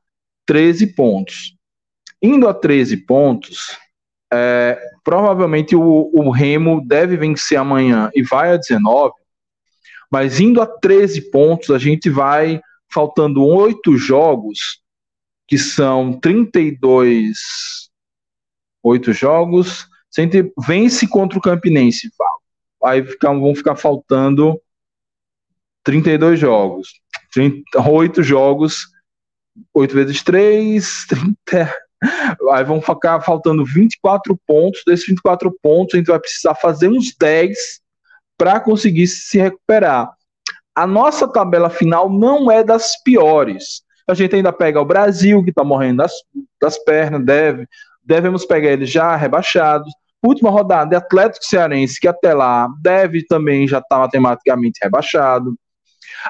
13 pontos. Indo a 13 pontos, é, provavelmente o, o, Remo deve vencer amanhã e vai a 19, mas indo a 13 pontos, a gente vai faltando oito jogos, que são 32 oito jogos. Se a gente vence contra o Campinense, aí fica, vão ficar faltando 32 jogos. 38 jogos, 8 vezes 3, 30. Aí vão ficar faltando 24 pontos. Desses 24 pontos, a gente vai precisar fazer uns 10 para conseguir se recuperar. A nossa tabela final não é das piores. A gente ainda pega o Brasil, que está morrendo das, das pernas, deve, devemos pegar eles já rebaixados. Última rodada Atlético Cearense, que até lá deve também já estar tá matematicamente rebaixado.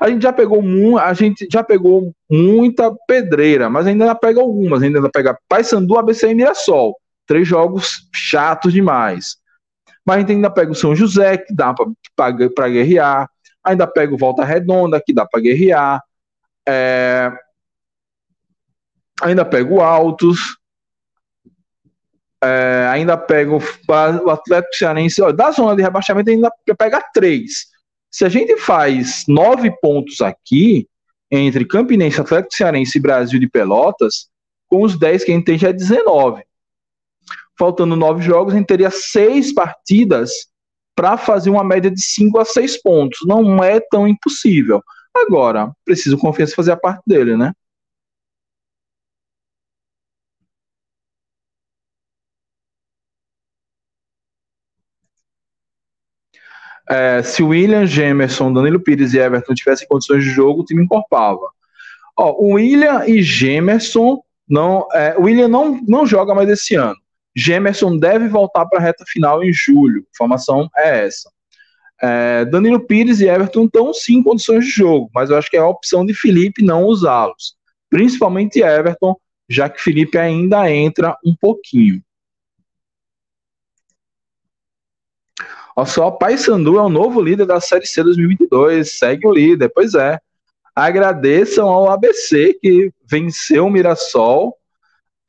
A gente já pegou a gente já pegou muita pedreira, mas ainda pega algumas, ainda pega Paysandu, ABC e Mirassol. Três jogos chatos demais. Mas a gente ainda pega o São José, que dá para guerrear. Ainda pega o Volta Redonda, que dá para guerrear. É... Ainda pega o Altos. É... ainda pega o, Atlético Cearense. Ó, da zona de rebaixamento ainda pega três. Se a gente faz nove pontos aqui, entre Campinense, Atlético Cearense e Brasil de Pelotas, com os 10 que a gente tem já é 19. Faltando nove jogos, a gente teria seis partidas para fazer uma média de 5 a 6 pontos. Não é tão impossível. Agora, preciso confiança fazer a parte dele, né? é, se William, Gemerson, Danilo Pires e Everton tivessem condições de jogo, o time encorpava. Ó, o William e Gemerson não, é, o William não, não joga mais esse ano. Gemerson deve voltar para a reta final em julho. A informação é essa. É, Danilo Pires e Everton estão sim em condições de jogo, mas eu acho que é a opção de Felipe não usá-los. Principalmente Everton, já que Felipe ainda entra um pouquinho. Olha só, Paysandu é o novo líder da Série C 2022, segue o líder, pois é. Agradeçam ao ABC que venceu o Mirassol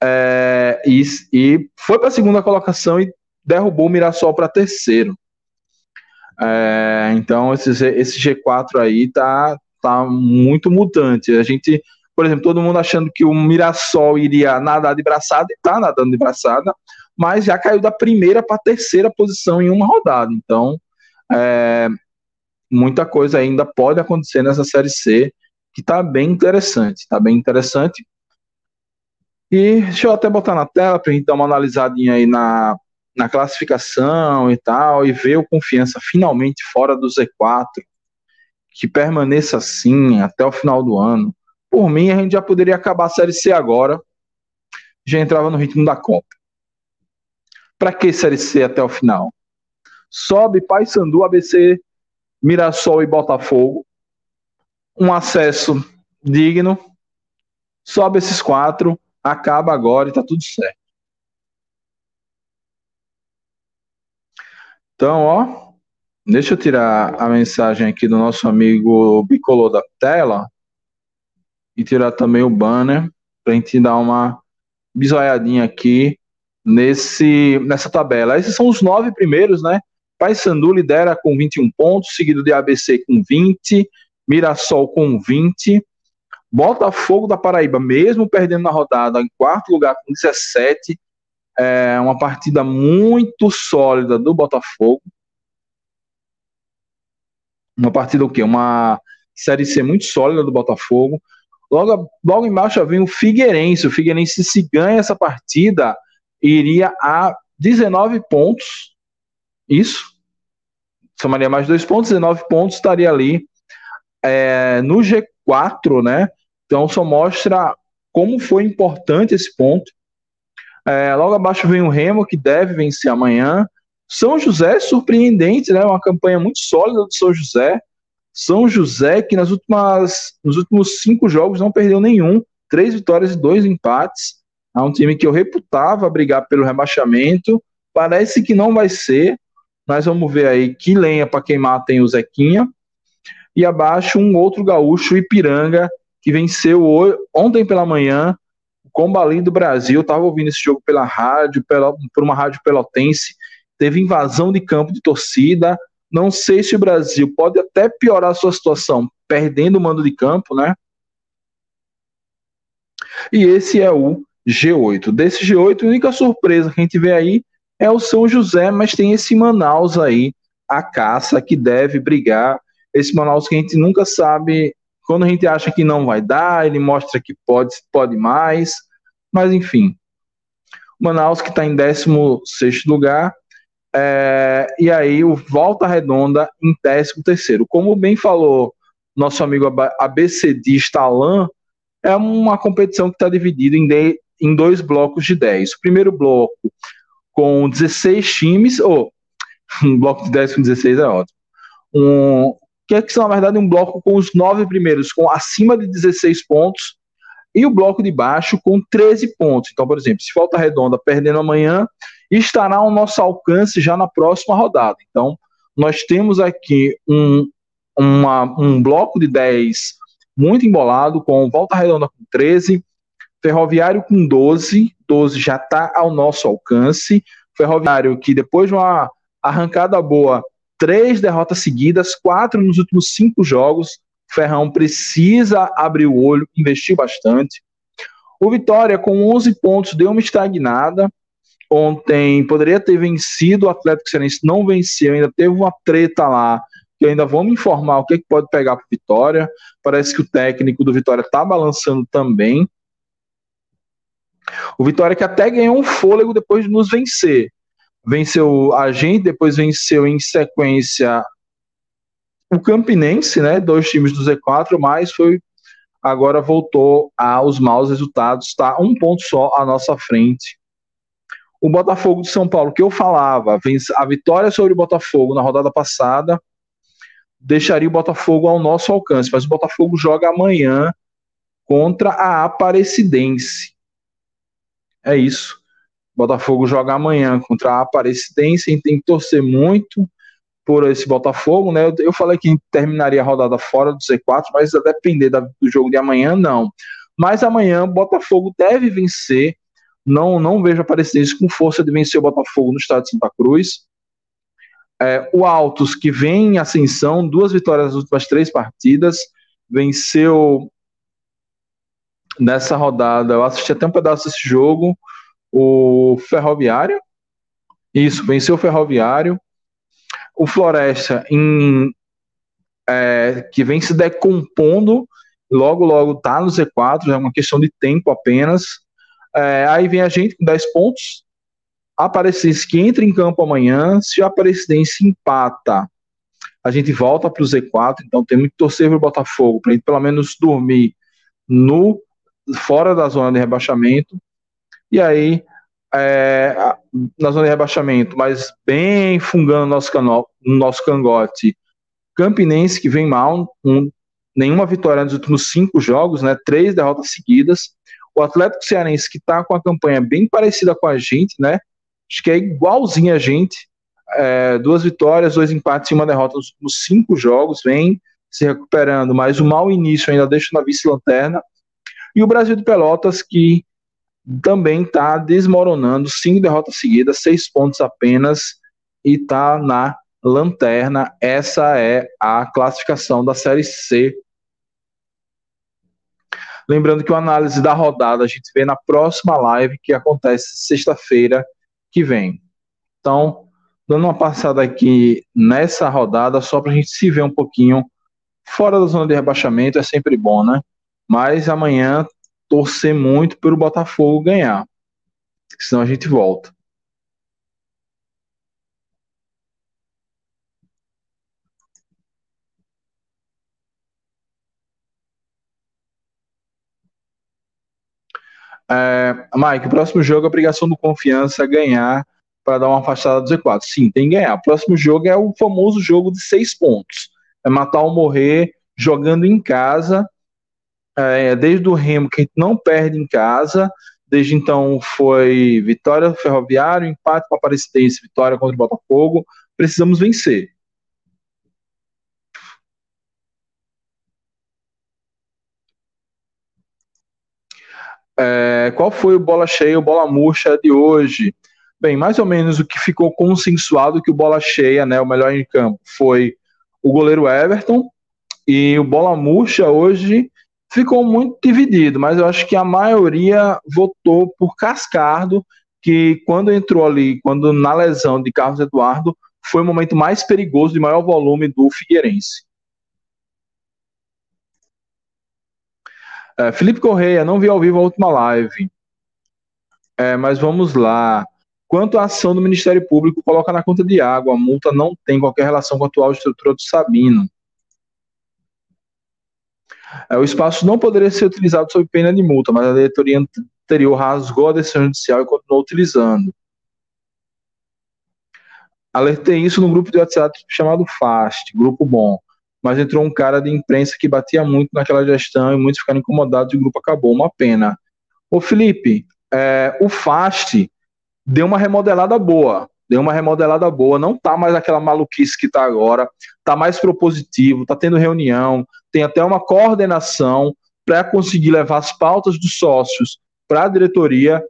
é, e, e, foi para a segunda colocação e derrubou o Mirassol para terceiro. É, então esse, esse G4 aí tá, tá muito mutante. A gente, por exemplo, todo mundo achando que o Mirassol iria nadar de braçada e tá nadando de braçada mas já caiu da primeira para a terceira posição em uma rodada. Então, é, muita coisa ainda pode acontecer nessa Série C, que está bem interessante. Está bem interessante. E deixa eu até botar na tela para a gente dar uma analisadinha aí na, na classificação e tal, e ver o Confiança finalmente fora do Z4, que permaneça assim até o final do ano. Por mim, a gente já poderia acabar a Série C agora, já entrava no ritmo da Copa. Para que Série C até o final? Sobe Paysandu, ABC, Mirassol e Botafogo. Um acesso digno. Sobe esses quatro, acaba agora e tá tudo certo. Então, ó, deixa eu tirar a mensagem aqui do nosso amigo Bicolor da tela e tirar também o banner para a gente dar uma bisoiadinha aqui nesse, nessa tabela. Esses são os nove primeiros, né? Paysandu lidera com 21 pontos, seguido de ABC com 20, Mirassol com 20, Botafogo da Paraíba, mesmo perdendo na rodada, em quarto lugar com 17, é uma partida muito sólida do Botafogo. Uma partida o quê? Uma Série C muito sólida do Botafogo. Logo, logo embaixo vem o Figueirense. O Figueirense, se ganha essa partida, iria a 19 pontos. Isso. Somaria mais dois pontos, 19 pontos, estaria ali é, no G4, né? Então só mostra como foi importante esse ponto. É, logo abaixo vem o Remo, que deve vencer amanhã. São José, surpreendente, né? Uma campanha muito sólida do São José. São José, que nas últimas, nos últimos cinco jogos não perdeu nenhum, três vitórias e dois empates. É um time que eu reputava brigar pelo rebaixamento. Parece que não vai ser. Nós vamos ver aí que lenha para queimar tem o Zequinha. E abaixo um outro gaúcho, Ipiranga, que venceu ontem pela manhã o Combali do Brasil. Estava ouvindo esse jogo pela rádio, pela, por uma rádio pelotense. Teve invasão de campo de torcida. Não sei se o Brasil pode até piorar a sua situação perdendo o mando de campo, né? E esse é o G8. Desse G8, a única surpresa que a gente vê aí é o São José, mas tem esse Manaus aí, a caça, que deve brigar. Esse Manaus que a gente nunca sabe, quando a gente acha que não vai dar, ele mostra que pode, pode mais, mas enfim. Manaus que está em 16 lugar, é, e aí o Volta Redonda em 13 terceiro. Como bem falou nosso amigo ABCdista Alain, é uma competição que está dividida em, em dois blocos de 10. O primeiro bloco com 16 times, ou um bloco de 10 com 16 é ótimo. Um, que é que são, na verdade, um bloco com os nove primeiros com acima de 16 pontos e o bloco de baixo com 13 pontos. Então, por exemplo, se Volta Redonda perdendo amanhã, estará ao nosso alcance já na próxima rodada. Então, nós temos aqui um, uma, um bloco de 10 muito embolado, com Volta Redonda com 13, Ferroviário com 12, 12 já está ao nosso alcance. Ferroviário que depois de uma arrancada boa, três derrotas seguidas, quatro nos últimos cinco jogos. Ferrão precisa abrir o olho, investir bastante. O Vitória, com 11 pontos, deu uma estagnada. Ontem poderia ter vencido, o Atlético Cearense não venceu, ainda teve uma treta lá, que ainda vamos informar o que, é que pode pegar para Vitória. Parece que o técnico do Vitória está balançando também. O Vitória que até ganhou um fôlego depois de nos vencer. Venceu a gente, depois venceu em sequência o Campinense, né? Dois times do Z4, mas foi agora voltou aos maus resultados, está um ponto só à nossa frente o Botafogo de São Paulo, que eu falava, a vitória sobre o Botafogo na rodada passada deixaria o Botafogo ao nosso alcance, mas o Botafogo joga amanhã contra a Aparecidense. É isso. Botafogo joga amanhã contra a Aparecidense, a gente tem que torcer muito por esse Botafogo, né? Eu, falei que terminaria a rodada fora do C4, mas a depender do jogo de amanhã, não. Mas amanhã Botafogo deve vencer não, não vejo a Aparecidense com força de vencer o Botafogo no estado de Santa Cruz. É, o Altos, que vem em ascensão, duas vitórias nas últimas três partidas, venceu nessa rodada, eu assisti até um pedaço desse jogo, o Ferroviário, isso, venceu o Ferroviário, o Floresta, em, é, que vem se decompondo, logo, logo tá no Z4, é uma questão de tempo apenas, é, aí vem a gente com 10 pontos. Aparecidense que entra em campo amanhã. Se a Aparecidense empata, a gente volta para o Z4. Então tem muito torcer para o Botafogo, para gente pelo menos dormir no fora da zona de rebaixamento. E aí, é, na zona de rebaixamento, mas bem fungando nosso, nosso cangote, Campinense que vem mal, um, nenhuma vitória nos últimos cinco jogos, né? Três derrotas seguidas. O Atlético Cearense, que está com a campanha bem parecida com a gente, né? Acho que é igualzinho a gente. É, duas vitórias, dois empates e uma derrota nos últimos cinco jogos, vem se recuperando, mas o mau início ainda deixa na vice-lanterna. E o Brasil de Pelotas, que também está desmoronando, cinco derrotas seguidas, seis pontos apenas, e está na lanterna. Essa é a classificação da Série C. Lembrando que o análise da rodada a gente vê na próxima live, que acontece sexta-feira que vem. Então, dando uma passada aqui nessa rodada, só para a gente se ver um pouquinho fora da zona de rebaixamento, é sempre bom, né? Mas amanhã torcer muito pelo Botafogo ganhar. Senão a gente volta. É, Mike, o próximo jogo é a obrigação do confiança ganhar para dar uma afastada do Z4. Sim, tem que ganhar. O próximo jogo é o famoso jogo de seis pontos. É matar ou morrer jogando em casa. É, desde o Remo, que não perde em casa. Desde então foi vitória Ferroviário, empate com a Aparecidense, vitória contra o Botafogo. Precisamos vencer. É, qual foi o bola cheia, o bola murcha de hoje? Bem, mais ou menos o que ficou consensuado que o bola cheia, né, o melhor em campo, foi o goleiro Everton e o bola murcha hoje ficou muito dividido, mas eu acho que a maioria votou por Cascardo, que quando entrou ali, quando na lesão de Carlos Eduardo, foi o momento mais perigoso de maior volume do Figueirense. É, Felipe Correia, não vi ao vivo a última live. É, mas vamos lá. Quanto à ação do Ministério Público, coloca na conta de água. A multa não tem qualquer relação com a atual estrutura do Sabino. É, o espaço não poderia ser utilizado sob pena de multa, mas a diretoria anterior rasgou a decisão judicial e continuou utilizando. Alertei isso no grupo de WhatsApp chamado FAST, grupo bom mas entrou um cara de imprensa que batia muito naquela gestão e muitos ficaram incomodados e o grupo acabou. Uma pena. Ô Felipe, é, o FAST deu uma remodelada boa. Deu uma remodelada boa, não tá mais aquela maluquice que tá agora, tá mais propositivo, tá tendo reunião, tem até uma coordenação para conseguir levar as pautas dos sócios para a diretoria.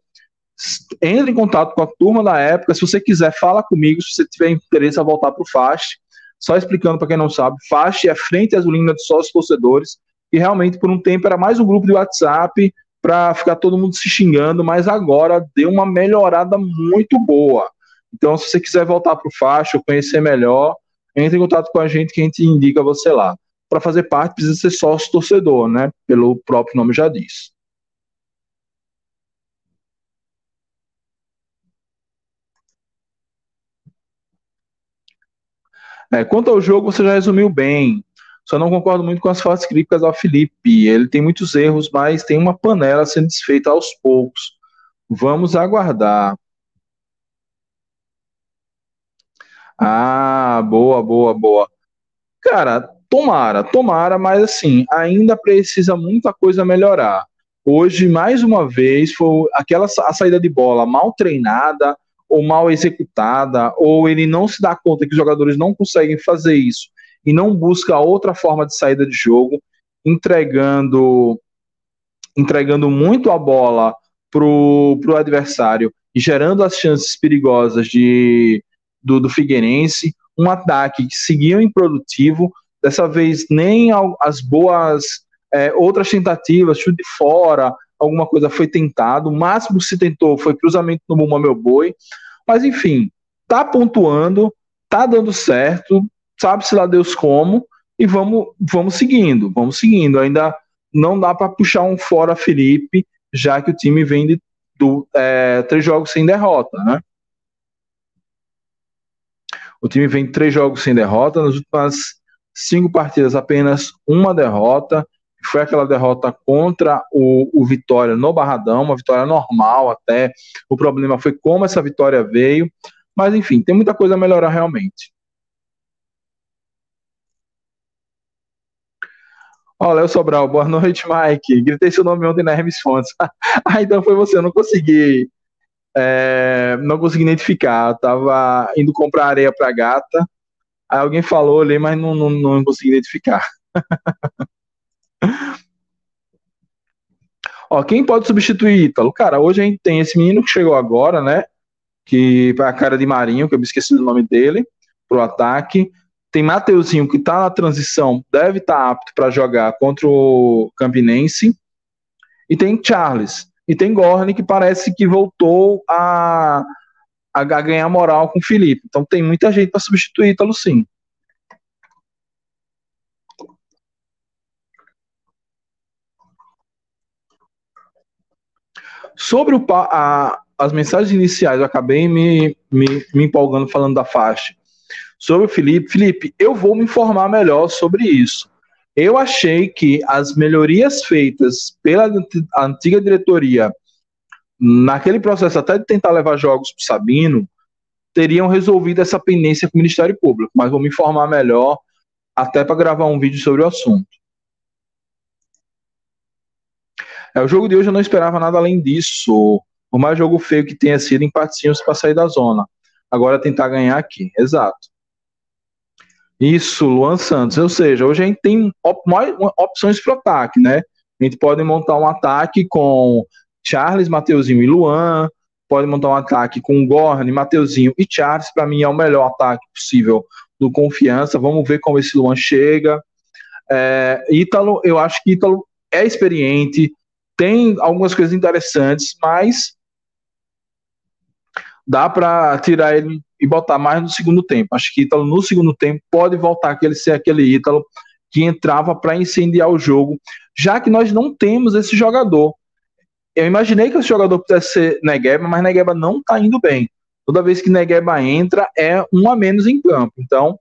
Entre em contato com a turma da época, se você quiser, fala comigo, se você tiver interesse a voltar para o FAST, só explicando para quem não sabe, FAST é Frente Azulina de Sócios Torcedores, e realmente por um tempo era mais um grupo de WhatsApp para ficar todo mundo se xingando, mas agora deu uma melhorada muito boa. Então, se você quiser voltar para o FAST ou conhecer melhor, entre em contato com a gente que a gente indica você lá. Para fazer parte, precisa ser sócio torcedor, né? Pelo próprio nome já diz. É, quanto ao jogo, você já resumiu bem. Só não concordo muito com as fortes críticas ao Felipe. Ele tem muitos erros, mas tem uma panela sendo desfeita aos poucos. Vamos aguardar. Ah, boa, boa, boa. Cara, tomara, tomara, mas assim, ainda precisa muita coisa melhorar. Hoje, mais uma vez, foi aquela a saída de bola mal treinada, ou mal executada, ou ele não se dá conta que os jogadores não conseguem fazer isso e não busca outra forma de saída de jogo, entregando entregando muito a bola pro, pro adversário e gerando as chances perigosas de, do, do Figueirense, um ataque que seguia improdutivo, dessa vez nem as boas é, outras tentativas, chute fora, alguma coisa foi tentado, o máximo que se tentou foi cruzamento no Bumba Meu Boi, mas enfim, tá pontuando, tá dando certo, sabe-se lá Deus como, e vamos, vamos seguindo, vamos seguindo. Ainda não dá para puxar um fora Felipe, já que o time vem de do, é, três jogos sem derrota, né? O time vem três jogos sem derrota, nas últimas cinco partidas apenas uma derrota, foi aquela derrota contra o, o Vitória no Barradão, uma vitória normal até. O problema foi como essa vitória veio, mas enfim, tem muita coisa a melhorar realmente. Ó, Léo Sobral, boa noite, Mike. Gritei seu nome ontem na Hermes Fontes. ah, então foi você, eu não consegui. É, não consegui identificar. Eu tava indo comprar areia pra gata. Aí alguém falou ali, mas não, não, não consegui identificar. Ó, quem pode substituir Ítalo? Cara, hoje a gente tem esse menino que chegou agora, né? Que é a cara de Marinho, que eu me esqueci o nome dele, pro ataque. Tem Mateuzinho, que tá na transição, deve estar tá apto para jogar contra o Campinense. E tem Charles. E tem Gorni, que parece que voltou a, a ganhar moral com o Felipe. Então tem muita gente para substituir Ítalo, sim. Sobre o, a, as mensagens iniciais, eu acabei me, me, me empolgando falando da faixa. Sobre o Felipe, Felipe, eu vou me informar melhor sobre isso. Eu achei que as melhorias feitas pela antiga diretoria naquele processo até de tentar levar jogos para Sabino, teriam resolvido essa pendência com o Ministério Público, mas vou me informar melhor até para gravar um vídeo sobre o assunto. É, o jogo de hoje eu não esperava nada além disso. Por mais jogo feio que tenha sido, empatinhos para sair da zona. Agora tentar ganhar aqui. Exato. Isso, Luan Santos. Ou seja, hoje a gente tem op mais opções para o ataque, né? A gente pode montar um ataque com Charles, Mateuzinho e Luan. Pode montar um ataque com Gorne, Mateuzinho e Charles. Para mim é o melhor ataque possível do Confiança. Vamos ver como esse Luan chega. É, Ítalo, eu acho que Ítalo é experiente, tem algumas coisas interessantes, mas dá para tirar ele e botar mais no segundo tempo. Acho que Ítalo no segundo tempo pode voltar a ser aquele Ítalo que entrava para incendiar o jogo, já que nós não temos esse jogador. Eu imaginei que esse jogador pudesse ser Negueba, mas Negueba não está indo bem. Toda vez que Negueba entra, é um a menos em campo. Então,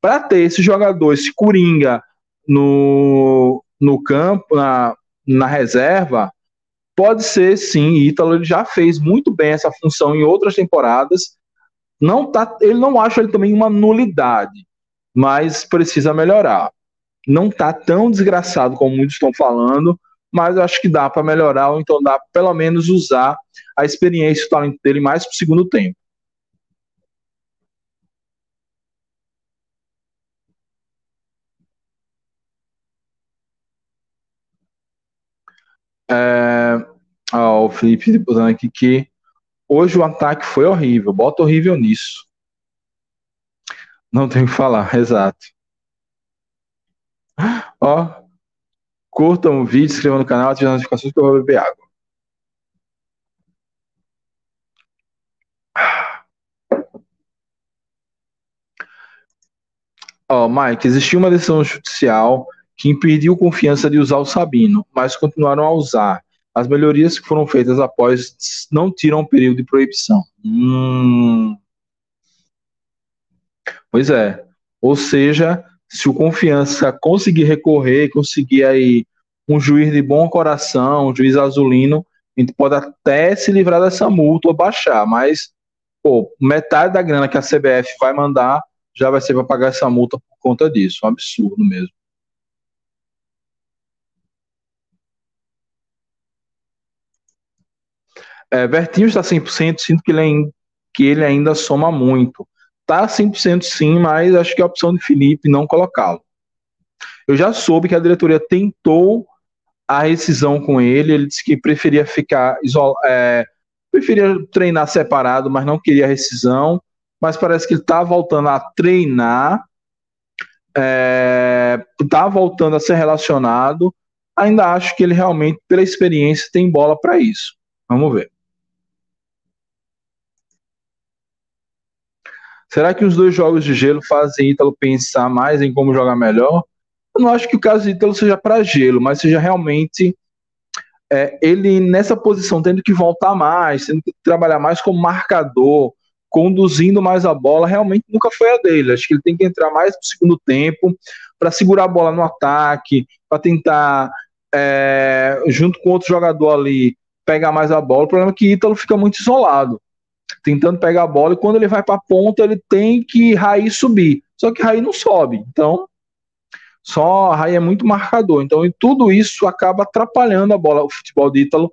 para ter esse jogador, esse Coringa no, no campo, na, na reserva, pode ser sim. Ítalo já fez muito bem essa função em outras temporadas. Não tá, ele não acha ele também uma nulidade, mas precisa melhorar. Não tá tão desgraçado como muitos estão falando, mas acho que dá para melhorar, ou então dá pelo menos usar a experiência e o talento dele mais para o segundo tempo. É, ó, o Felipe botando aqui que hoje o ataque foi horrível. Bota horrível nisso. Não tem o que falar, exato. Ó, curtam o vídeo, inscrevam no canal, ativem as notificações que eu vou beber água. Ó, Mike, existiu uma decisão judicial que impediu confiança de usar o Sabino, mas continuaram a usar. As melhorias que foram feitas após não tiram o período de proibição. Hum. Pois é. Ou seja, se o confiança conseguir recorrer, conseguir aí um juiz de bom coração, um juiz azulino, a gente pode até se livrar dessa multa ou baixar, mas pô, metade da grana que a CBF vai mandar já vai ser para pagar essa multa por conta disso. Um absurdo mesmo. É, Vertinho está 100%, sinto que ele, que ele ainda soma muito. Tá 100% sim, mas acho que é a opção de Felipe não colocá-lo. Eu já soube que a diretoria tentou a rescisão com ele, ele disse que preferia ficar isolado, é, preferia treinar separado, mas não queria rescisão, mas parece que ele está voltando a treinar, está é, voltando a ser relacionado, ainda acho que ele realmente, pela experiência, tem bola para isso. Vamos ver. Será que os dois jogos de gelo fazem Ítalo pensar mais em como jogar melhor? Eu não acho que o caso de Ítalo seja para gelo, mas seja realmente é, ele nessa posição, tendo que voltar mais, tendo que trabalhar mais como marcador, conduzindo mais a bola, realmente nunca foi a dele. Acho que ele tem que entrar mais no segundo tempo para segurar a bola no ataque, para tentar, é, junto com outro jogador ali, pegar mais a bola. O problema é que Ítalo fica muito isolado tentando pegar a bola, e quando ele vai para a ponta, ele tem que Raí subir. Só que Raí não sobe. Então, só Raí é muito marcador. Então, e tudo isso acaba atrapalhando a bola, o futebol de Ítalo,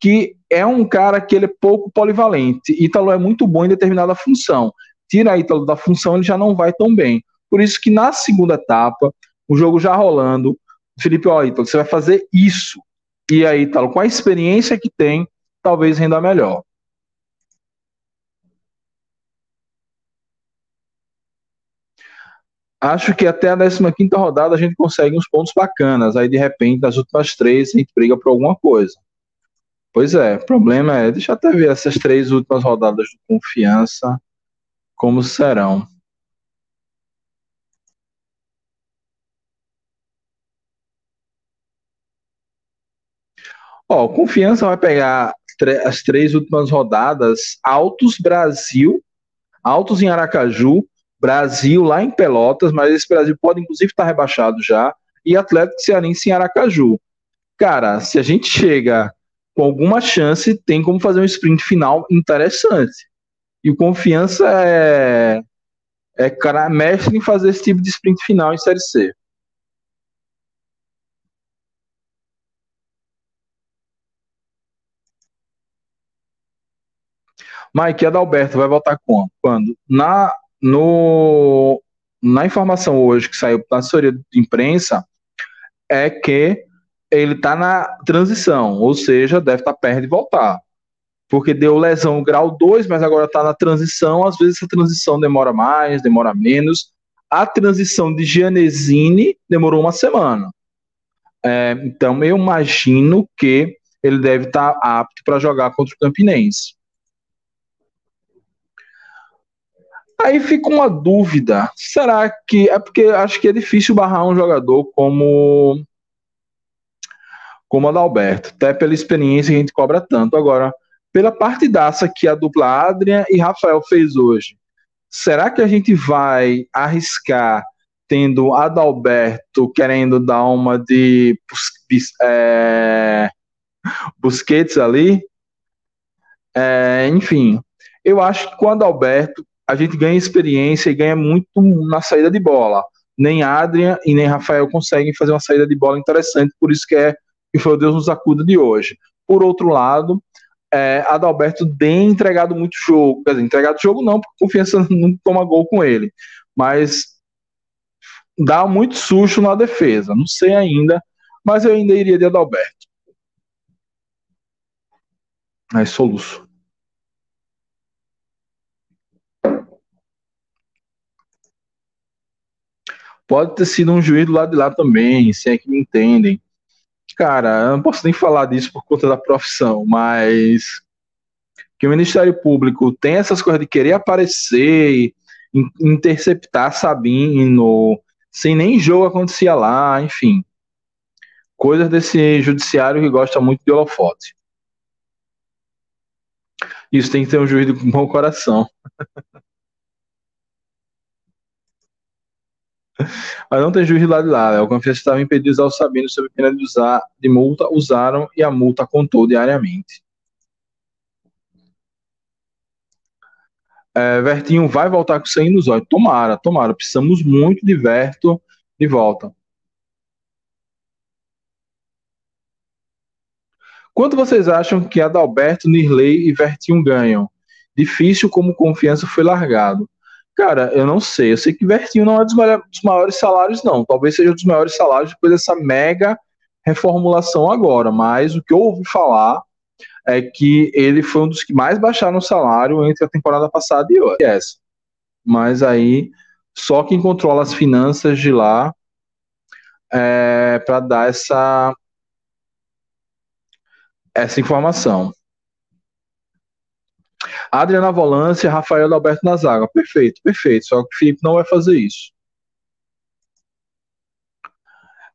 que é um cara que ele é pouco polivalente. Ítalo é muito bom em determinada função. Tira Ítalo da função, ele já não vai tão bem. Por isso que na segunda etapa, o jogo já rolando, Felipe, ó, Ítalo, você vai fazer isso. E aí, tal, com a experiência que tem, talvez renda melhor. Acho que até a 15 rodada a gente consegue uns pontos bacanas. Aí, de repente, nas últimas três, a gente briga por alguma coisa. Pois é, o problema é, deixa eu até ver essas três últimas rodadas de confiança, como serão. Ó, confiança vai pegar as três últimas rodadas, Altos Brasil, Altos em Aracaju, Brasil lá em Pelotas, mas esse Brasil pode inclusive estar rebaixado já, e Atlético Cearense em Aracaju. Cara, se a gente chega com alguma chance, tem como fazer um sprint final interessante. E o Confiança é, é cara, mestre em fazer esse tipo de sprint final em Série C. Mike Adalberto vai voltar? Quando? Na, no, na informação hoje que saiu da assessoria de imprensa, é que ele está na transição, ou seja, deve estar tá perto de voltar. Porque deu lesão grau 2, mas agora está na transição. Às vezes essa transição demora mais, demora menos. A transição de Gianesini demorou uma semana. É, então eu imagino que ele deve estar tá apto para jogar contra o Campinense. Aí fica uma dúvida: será que. É porque acho que é difícil barrar um jogador como. Como o Adalberto, até pela experiência que a gente cobra tanto. Agora, pela partidaça que a dupla Adrian e Rafael fez hoje, será que a gente vai arriscar tendo Adalberto querendo dar uma de é, Busquets ali? É, enfim, eu acho que com o Adalberto a gente ganha experiência e ganha muito na saída de bola. Nem Adrian e nem Rafael conseguem fazer uma saída de bola interessante, por isso que é que foi o Deus nos acuda de hoje. Por outro lado, é, Adalberto tem entregado muito jogo, quer dizer, entregado jogo não, porque confiança não toma gol com ele, mas dá muito susto na defesa, não sei ainda, mas eu ainda iria de Adalberto. Aí soluço. Pode ter sido um juiz do lado de lá também, se é que me entendem. Cara, eu não posso nem falar disso por conta da profissão, mas que o Ministério Público tem essas coisas de querer aparecer, interceptar Sabino, sem nem jogo acontecia lá, enfim. Coisas desse judiciário que gosta muito de holofote. Isso tem que ter um juiz de bom coração. Mas não tem juiz lado de lá. Né? O confiança estava impedido de usar o Sabino sob pena de, usar, de multa, usaram e a multa contou diariamente. É, Vertinho vai voltar com sangue nos olhos. Tomara, tomara. Precisamos muito de Verto de volta. Quanto vocês acham que Adalberto, Nirley e Vertinho ganham? Difícil como confiança foi largado. Cara, eu não sei. Eu sei que Vertinho não é dos maiores salários, não. Talvez seja dos maiores salários depois dessa mega reformulação agora. Mas o que eu ouvi falar é que ele foi um dos que mais baixaram o salário entre a temporada passada e essa. Mas aí, só quem controla as finanças de lá é, para dar essa, essa informação. Adriana volância, Rafael Alberto na zaga. Perfeito, perfeito. Só que o Felipe não vai fazer isso.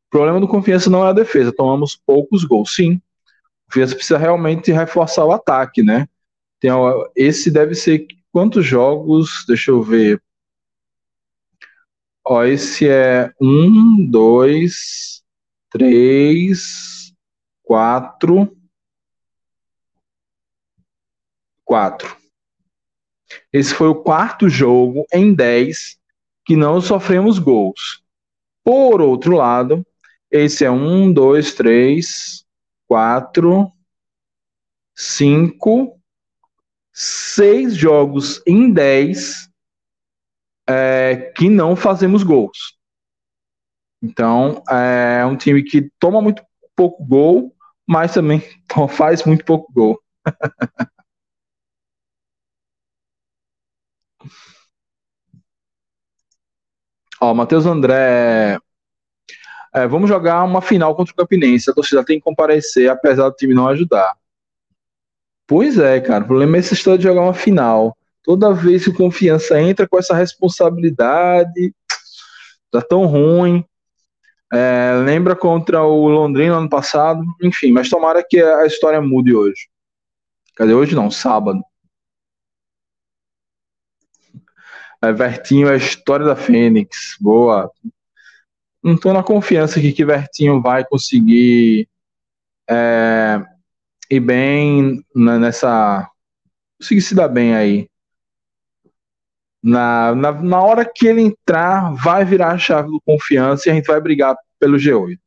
O problema do Confiança não é a defesa. Tomamos poucos gols, sim. O Confiança precisa realmente reforçar o ataque, né? Tem, esse deve ser quantos jogos? Deixa eu ver. Ó, esse é um, dois, três, quatro, quatro. Esse foi o quarto jogo em 10 que não sofremos gols. Por outro lado, esse é um, dois, três, quatro, cinco, seis jogos em 10 é, que não fazemos gols. Então, é um time que toma muito pouco gol, mas também faz muito pouco gol. Ó, Matheus André. É, vamos jogar uma final contra o Campinense. A torcida tem que comparecer, apesar do time não ajudar. Pois é, cara. O problema é essa história de jogar uma final. Toda vez que o confiança entra com essa responsabilidade, tá tão ruim. É, lembra contra o Londrina ano passado, enfim, mas tomara que a história mude hoje. Cadê hoje não? Sábado. É, Vertinho é a história da Fênix. Boa. Não tô na confiança aqui que Vertinho vai conseguir é, ir bem nessa. Conseguir se dar bem aí. Na, na, na hora que ele entrar, vai virar a chave do confiança e a gente vai brigar pelo G8.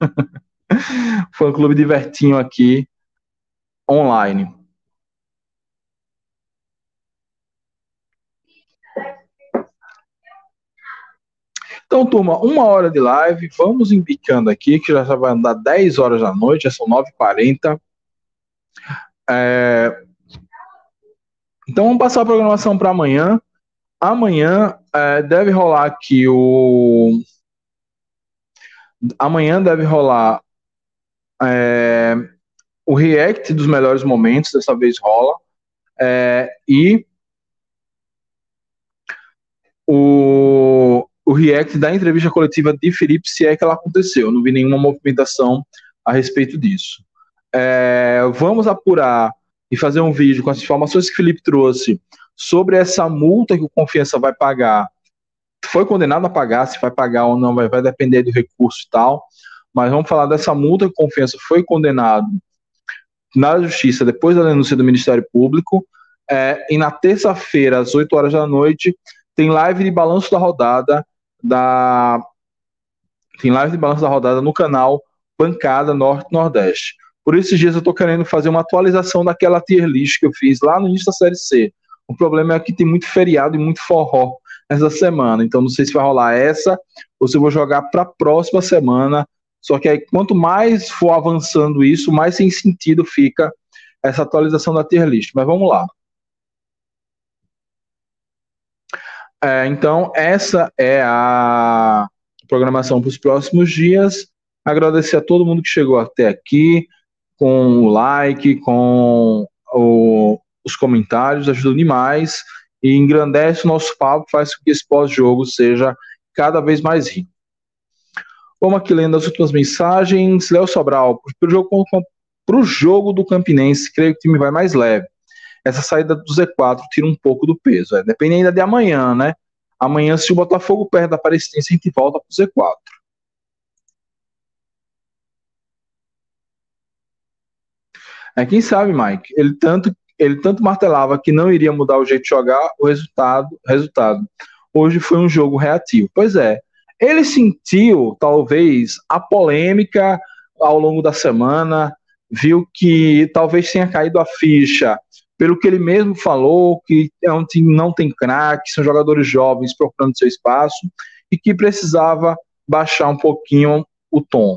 Fã Clube de Vertinho aqui, online. Então, turma, uma hora de live, vamos indicando aqui, que já vai andar 10 horas da noite, já são 9h40. É... Então, vamos passar a programação para amanhã. Amanhã é, deve rolar aqui o. Amanhã deve rolar é, o react dos melhores momentos, dessa vez rola. É, e o, o react da entrevista coletiva de Felipe, se é que ela aconteceu. Eu não vi nenhuma movimentação a respeito disso. É, vamos apurar e fazer um vídeo com as informações que Felipe trouxe sobre essa multa que o Confiança vai pagar. Foi condenado a pagar, se vai pagar ou não, vai, vai depender do recurso e tal. Mas vamos falar dessa multa que o Confiança foi condenado na Justiça depois da denúncia do Ministério Público. É, e na terça-feira, às 8 horas da noite, tem live de balanço da rodada da. Tem live de balanço da rodada no canal Bancada Norte-Nordeste. Por esses dias eu estou querendo fazer uma atualização daquela tier list que eu fiz lá no início da Série C. O problema é que tem muito feriado e muito forró essa semana. Então não sei se vai rolar essa ou se eu vou jogar para a próxima semana. Só que aí, quanto mais for avançando isso, mais sem sentido fica essa atualização da tier list. Mas vamos lá. É, então, essa é a programação para os próximos dias. Agradecer a todo mundo que chegou até aqui, com o like, com o, os comentários, ajuda demais e engrandece o nosso papo, faz com que esse pós-jogo seja cada vez mais rico. Vamos aqui lendo as últimas mensagens. Léo Sobral, para o jogo, jogo do Campinense, creio que o time vai mais leve. Essa saída do Z4 tira um pouco do peso. É, depende ainda de amanhã, né? Amanhã, se o Botafogo perde da Aparecidense, a gente volta para o Z4. É, quem sabe, Mike? Ele tanto ele tanto martelava que não iria mudar o jeito de jogar, o resultado, resultado. Hoje foi um jogo reativo. Pois é, ele sentiu talvez a polêmica ao longo da semana, viu que talvez tenha caído a ficha, pelo que ele mesmo falou, que é um time não tem craque, são jogadores jovens procurando seu espaço e que precisava baixar um pouquinho o tom.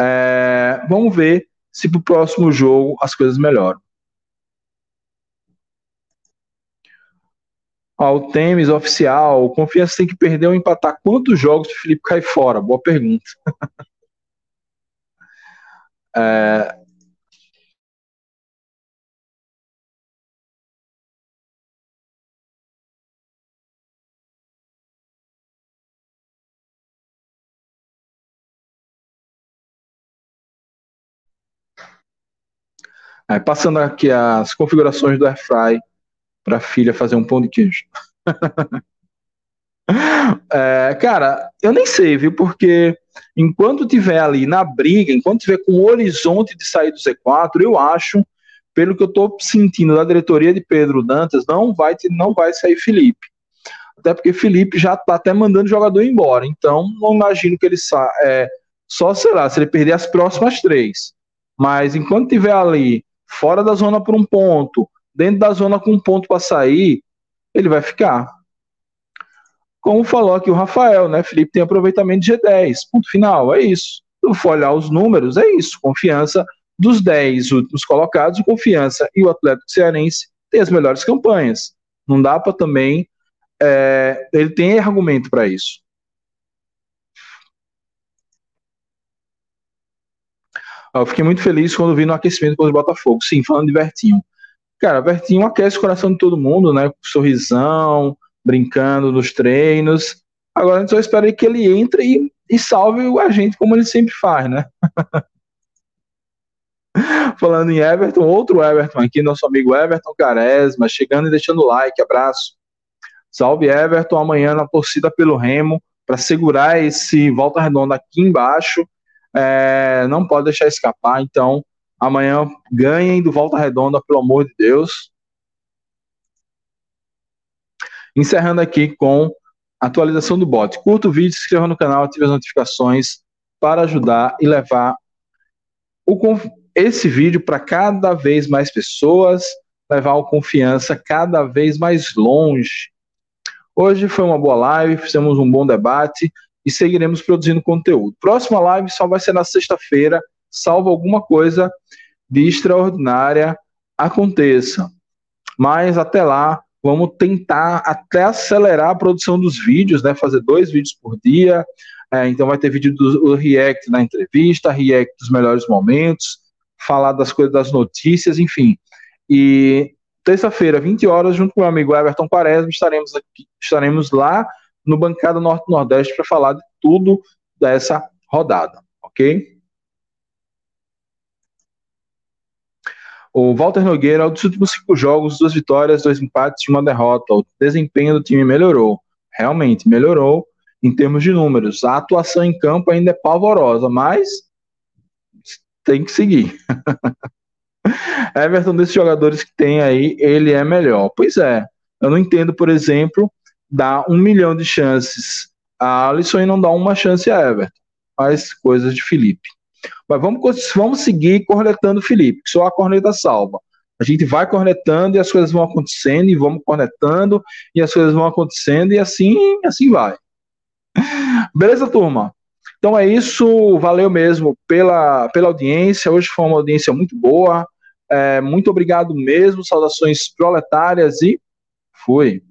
É, vamos ver se para o próximo jogo as coisas melhoram. ao Temes oficial, Confiança tem que perder ou empatar quantos jogos o Felipe cai fora? Boa pergunta. é... É, passando aqui as configurações do AirFry para a filha fazer um pão de queijo. é, cara, eu nem sei, viu? Porque enquanto tiver ali na briga, enquanto tiver com o horizonte de sair do Z4, eu acho, pelo que eu estou sentindo da diretoria de Pedro Dantas, não vai, não vai sair Felipe. Até porque Felipe já está até mandando o jogador embora. Então, não imagino que ele saia. É, só, sei lá, se ele perder as próximas três. Mas enquanto tiver ali, fora da zona por um ponto, dentro da zona com um ponto para sair, ele vai ficar. Como falou aqui o Rafael, né? Felipe tem aproveitamento de G10. Ponto final, é isso. eu for olhar os números, é isso, confiança dos 10 últimos colocados, Confiança e o Atlético Cearense têm as melhores campanhas. Não dá para também. É, ele tem argumento para isso. Eu fiquei muito feliz quando vi no aquecimento contra o Botafogo. Sim, falando de Vertinho. Cara, Vertinho aquece o coração de todo mundo, né? Com sorrisão, brincando nos treinos. Agora a gente só espera que ele entre e, e salve a gente, como ele sempre faz, né? Falando em Everton, outro Everton aqui, nosso amigo Everton Caresma, chegando e deixando like, abraço. Salve Everton, amanhã na torcida pelo Remo, para segurar esse volta redonda aqui embaixo. É, não pode deixar escapar, então amanhã ganhem do volta redonda, pelo amor de Deus. Encerrando aqui com atualização do bot. Curta o vídeo, se inscreva no canal, ative as notificações para ajudar e levar o, esse vídeo para cada vez mais pessoas, levar o confiança cada vez mais longe. Hoje foi uma boa live, fizemos um bom debate e seguiremos produzindo conteúdo. Próxima live só vai ser na sexta-feira, salvo alguma coisa de extraordinária aconteça. Mas até lá, vamos tentar até acelerar a produção dos vídeos, né? Fazer dois vídeos por dia. É, então vai ter vídeo do, React na entrevista, React dos melhores momentos, falar das coisas das notícias, enfim. E terça-feira, 20 horas, junto com o meu amigo Everton Quaresma, estaremos aqui, estaremos lá no Bancada Norte-Nordeste para falar de tudo dessa rodada, ok? O Walter Nogueira, dos últimos cinco jogos, duas vitórias, dois empates e uma derrota. O desempenho do time melhorou. Realmente melhorou em termos de números. A atuação em campo ainda é pavorosa, mas tem que seguir. Everton, desses jogadores que tem aí, ele é melhor. Pois é, eu não entendo, por exemplo, dar um milhão de chances a Alisson e não dar uma chance a Everton. Faz coisas de Felipe. Mas vamos, vamos seguir cornetando Felipe, que só a corneta salva. A gente vai cornetando e as coisas vão acontecendo, e vamos cornetando, e as coisas vão acontecendo, e assim, assim vai. Beleza, turma? Então é isso, valeu mesmo pela, pela audiência. Hoje foi uma audiência muito boa. É, muito obrigado mesmo, saudações proletárias e fui.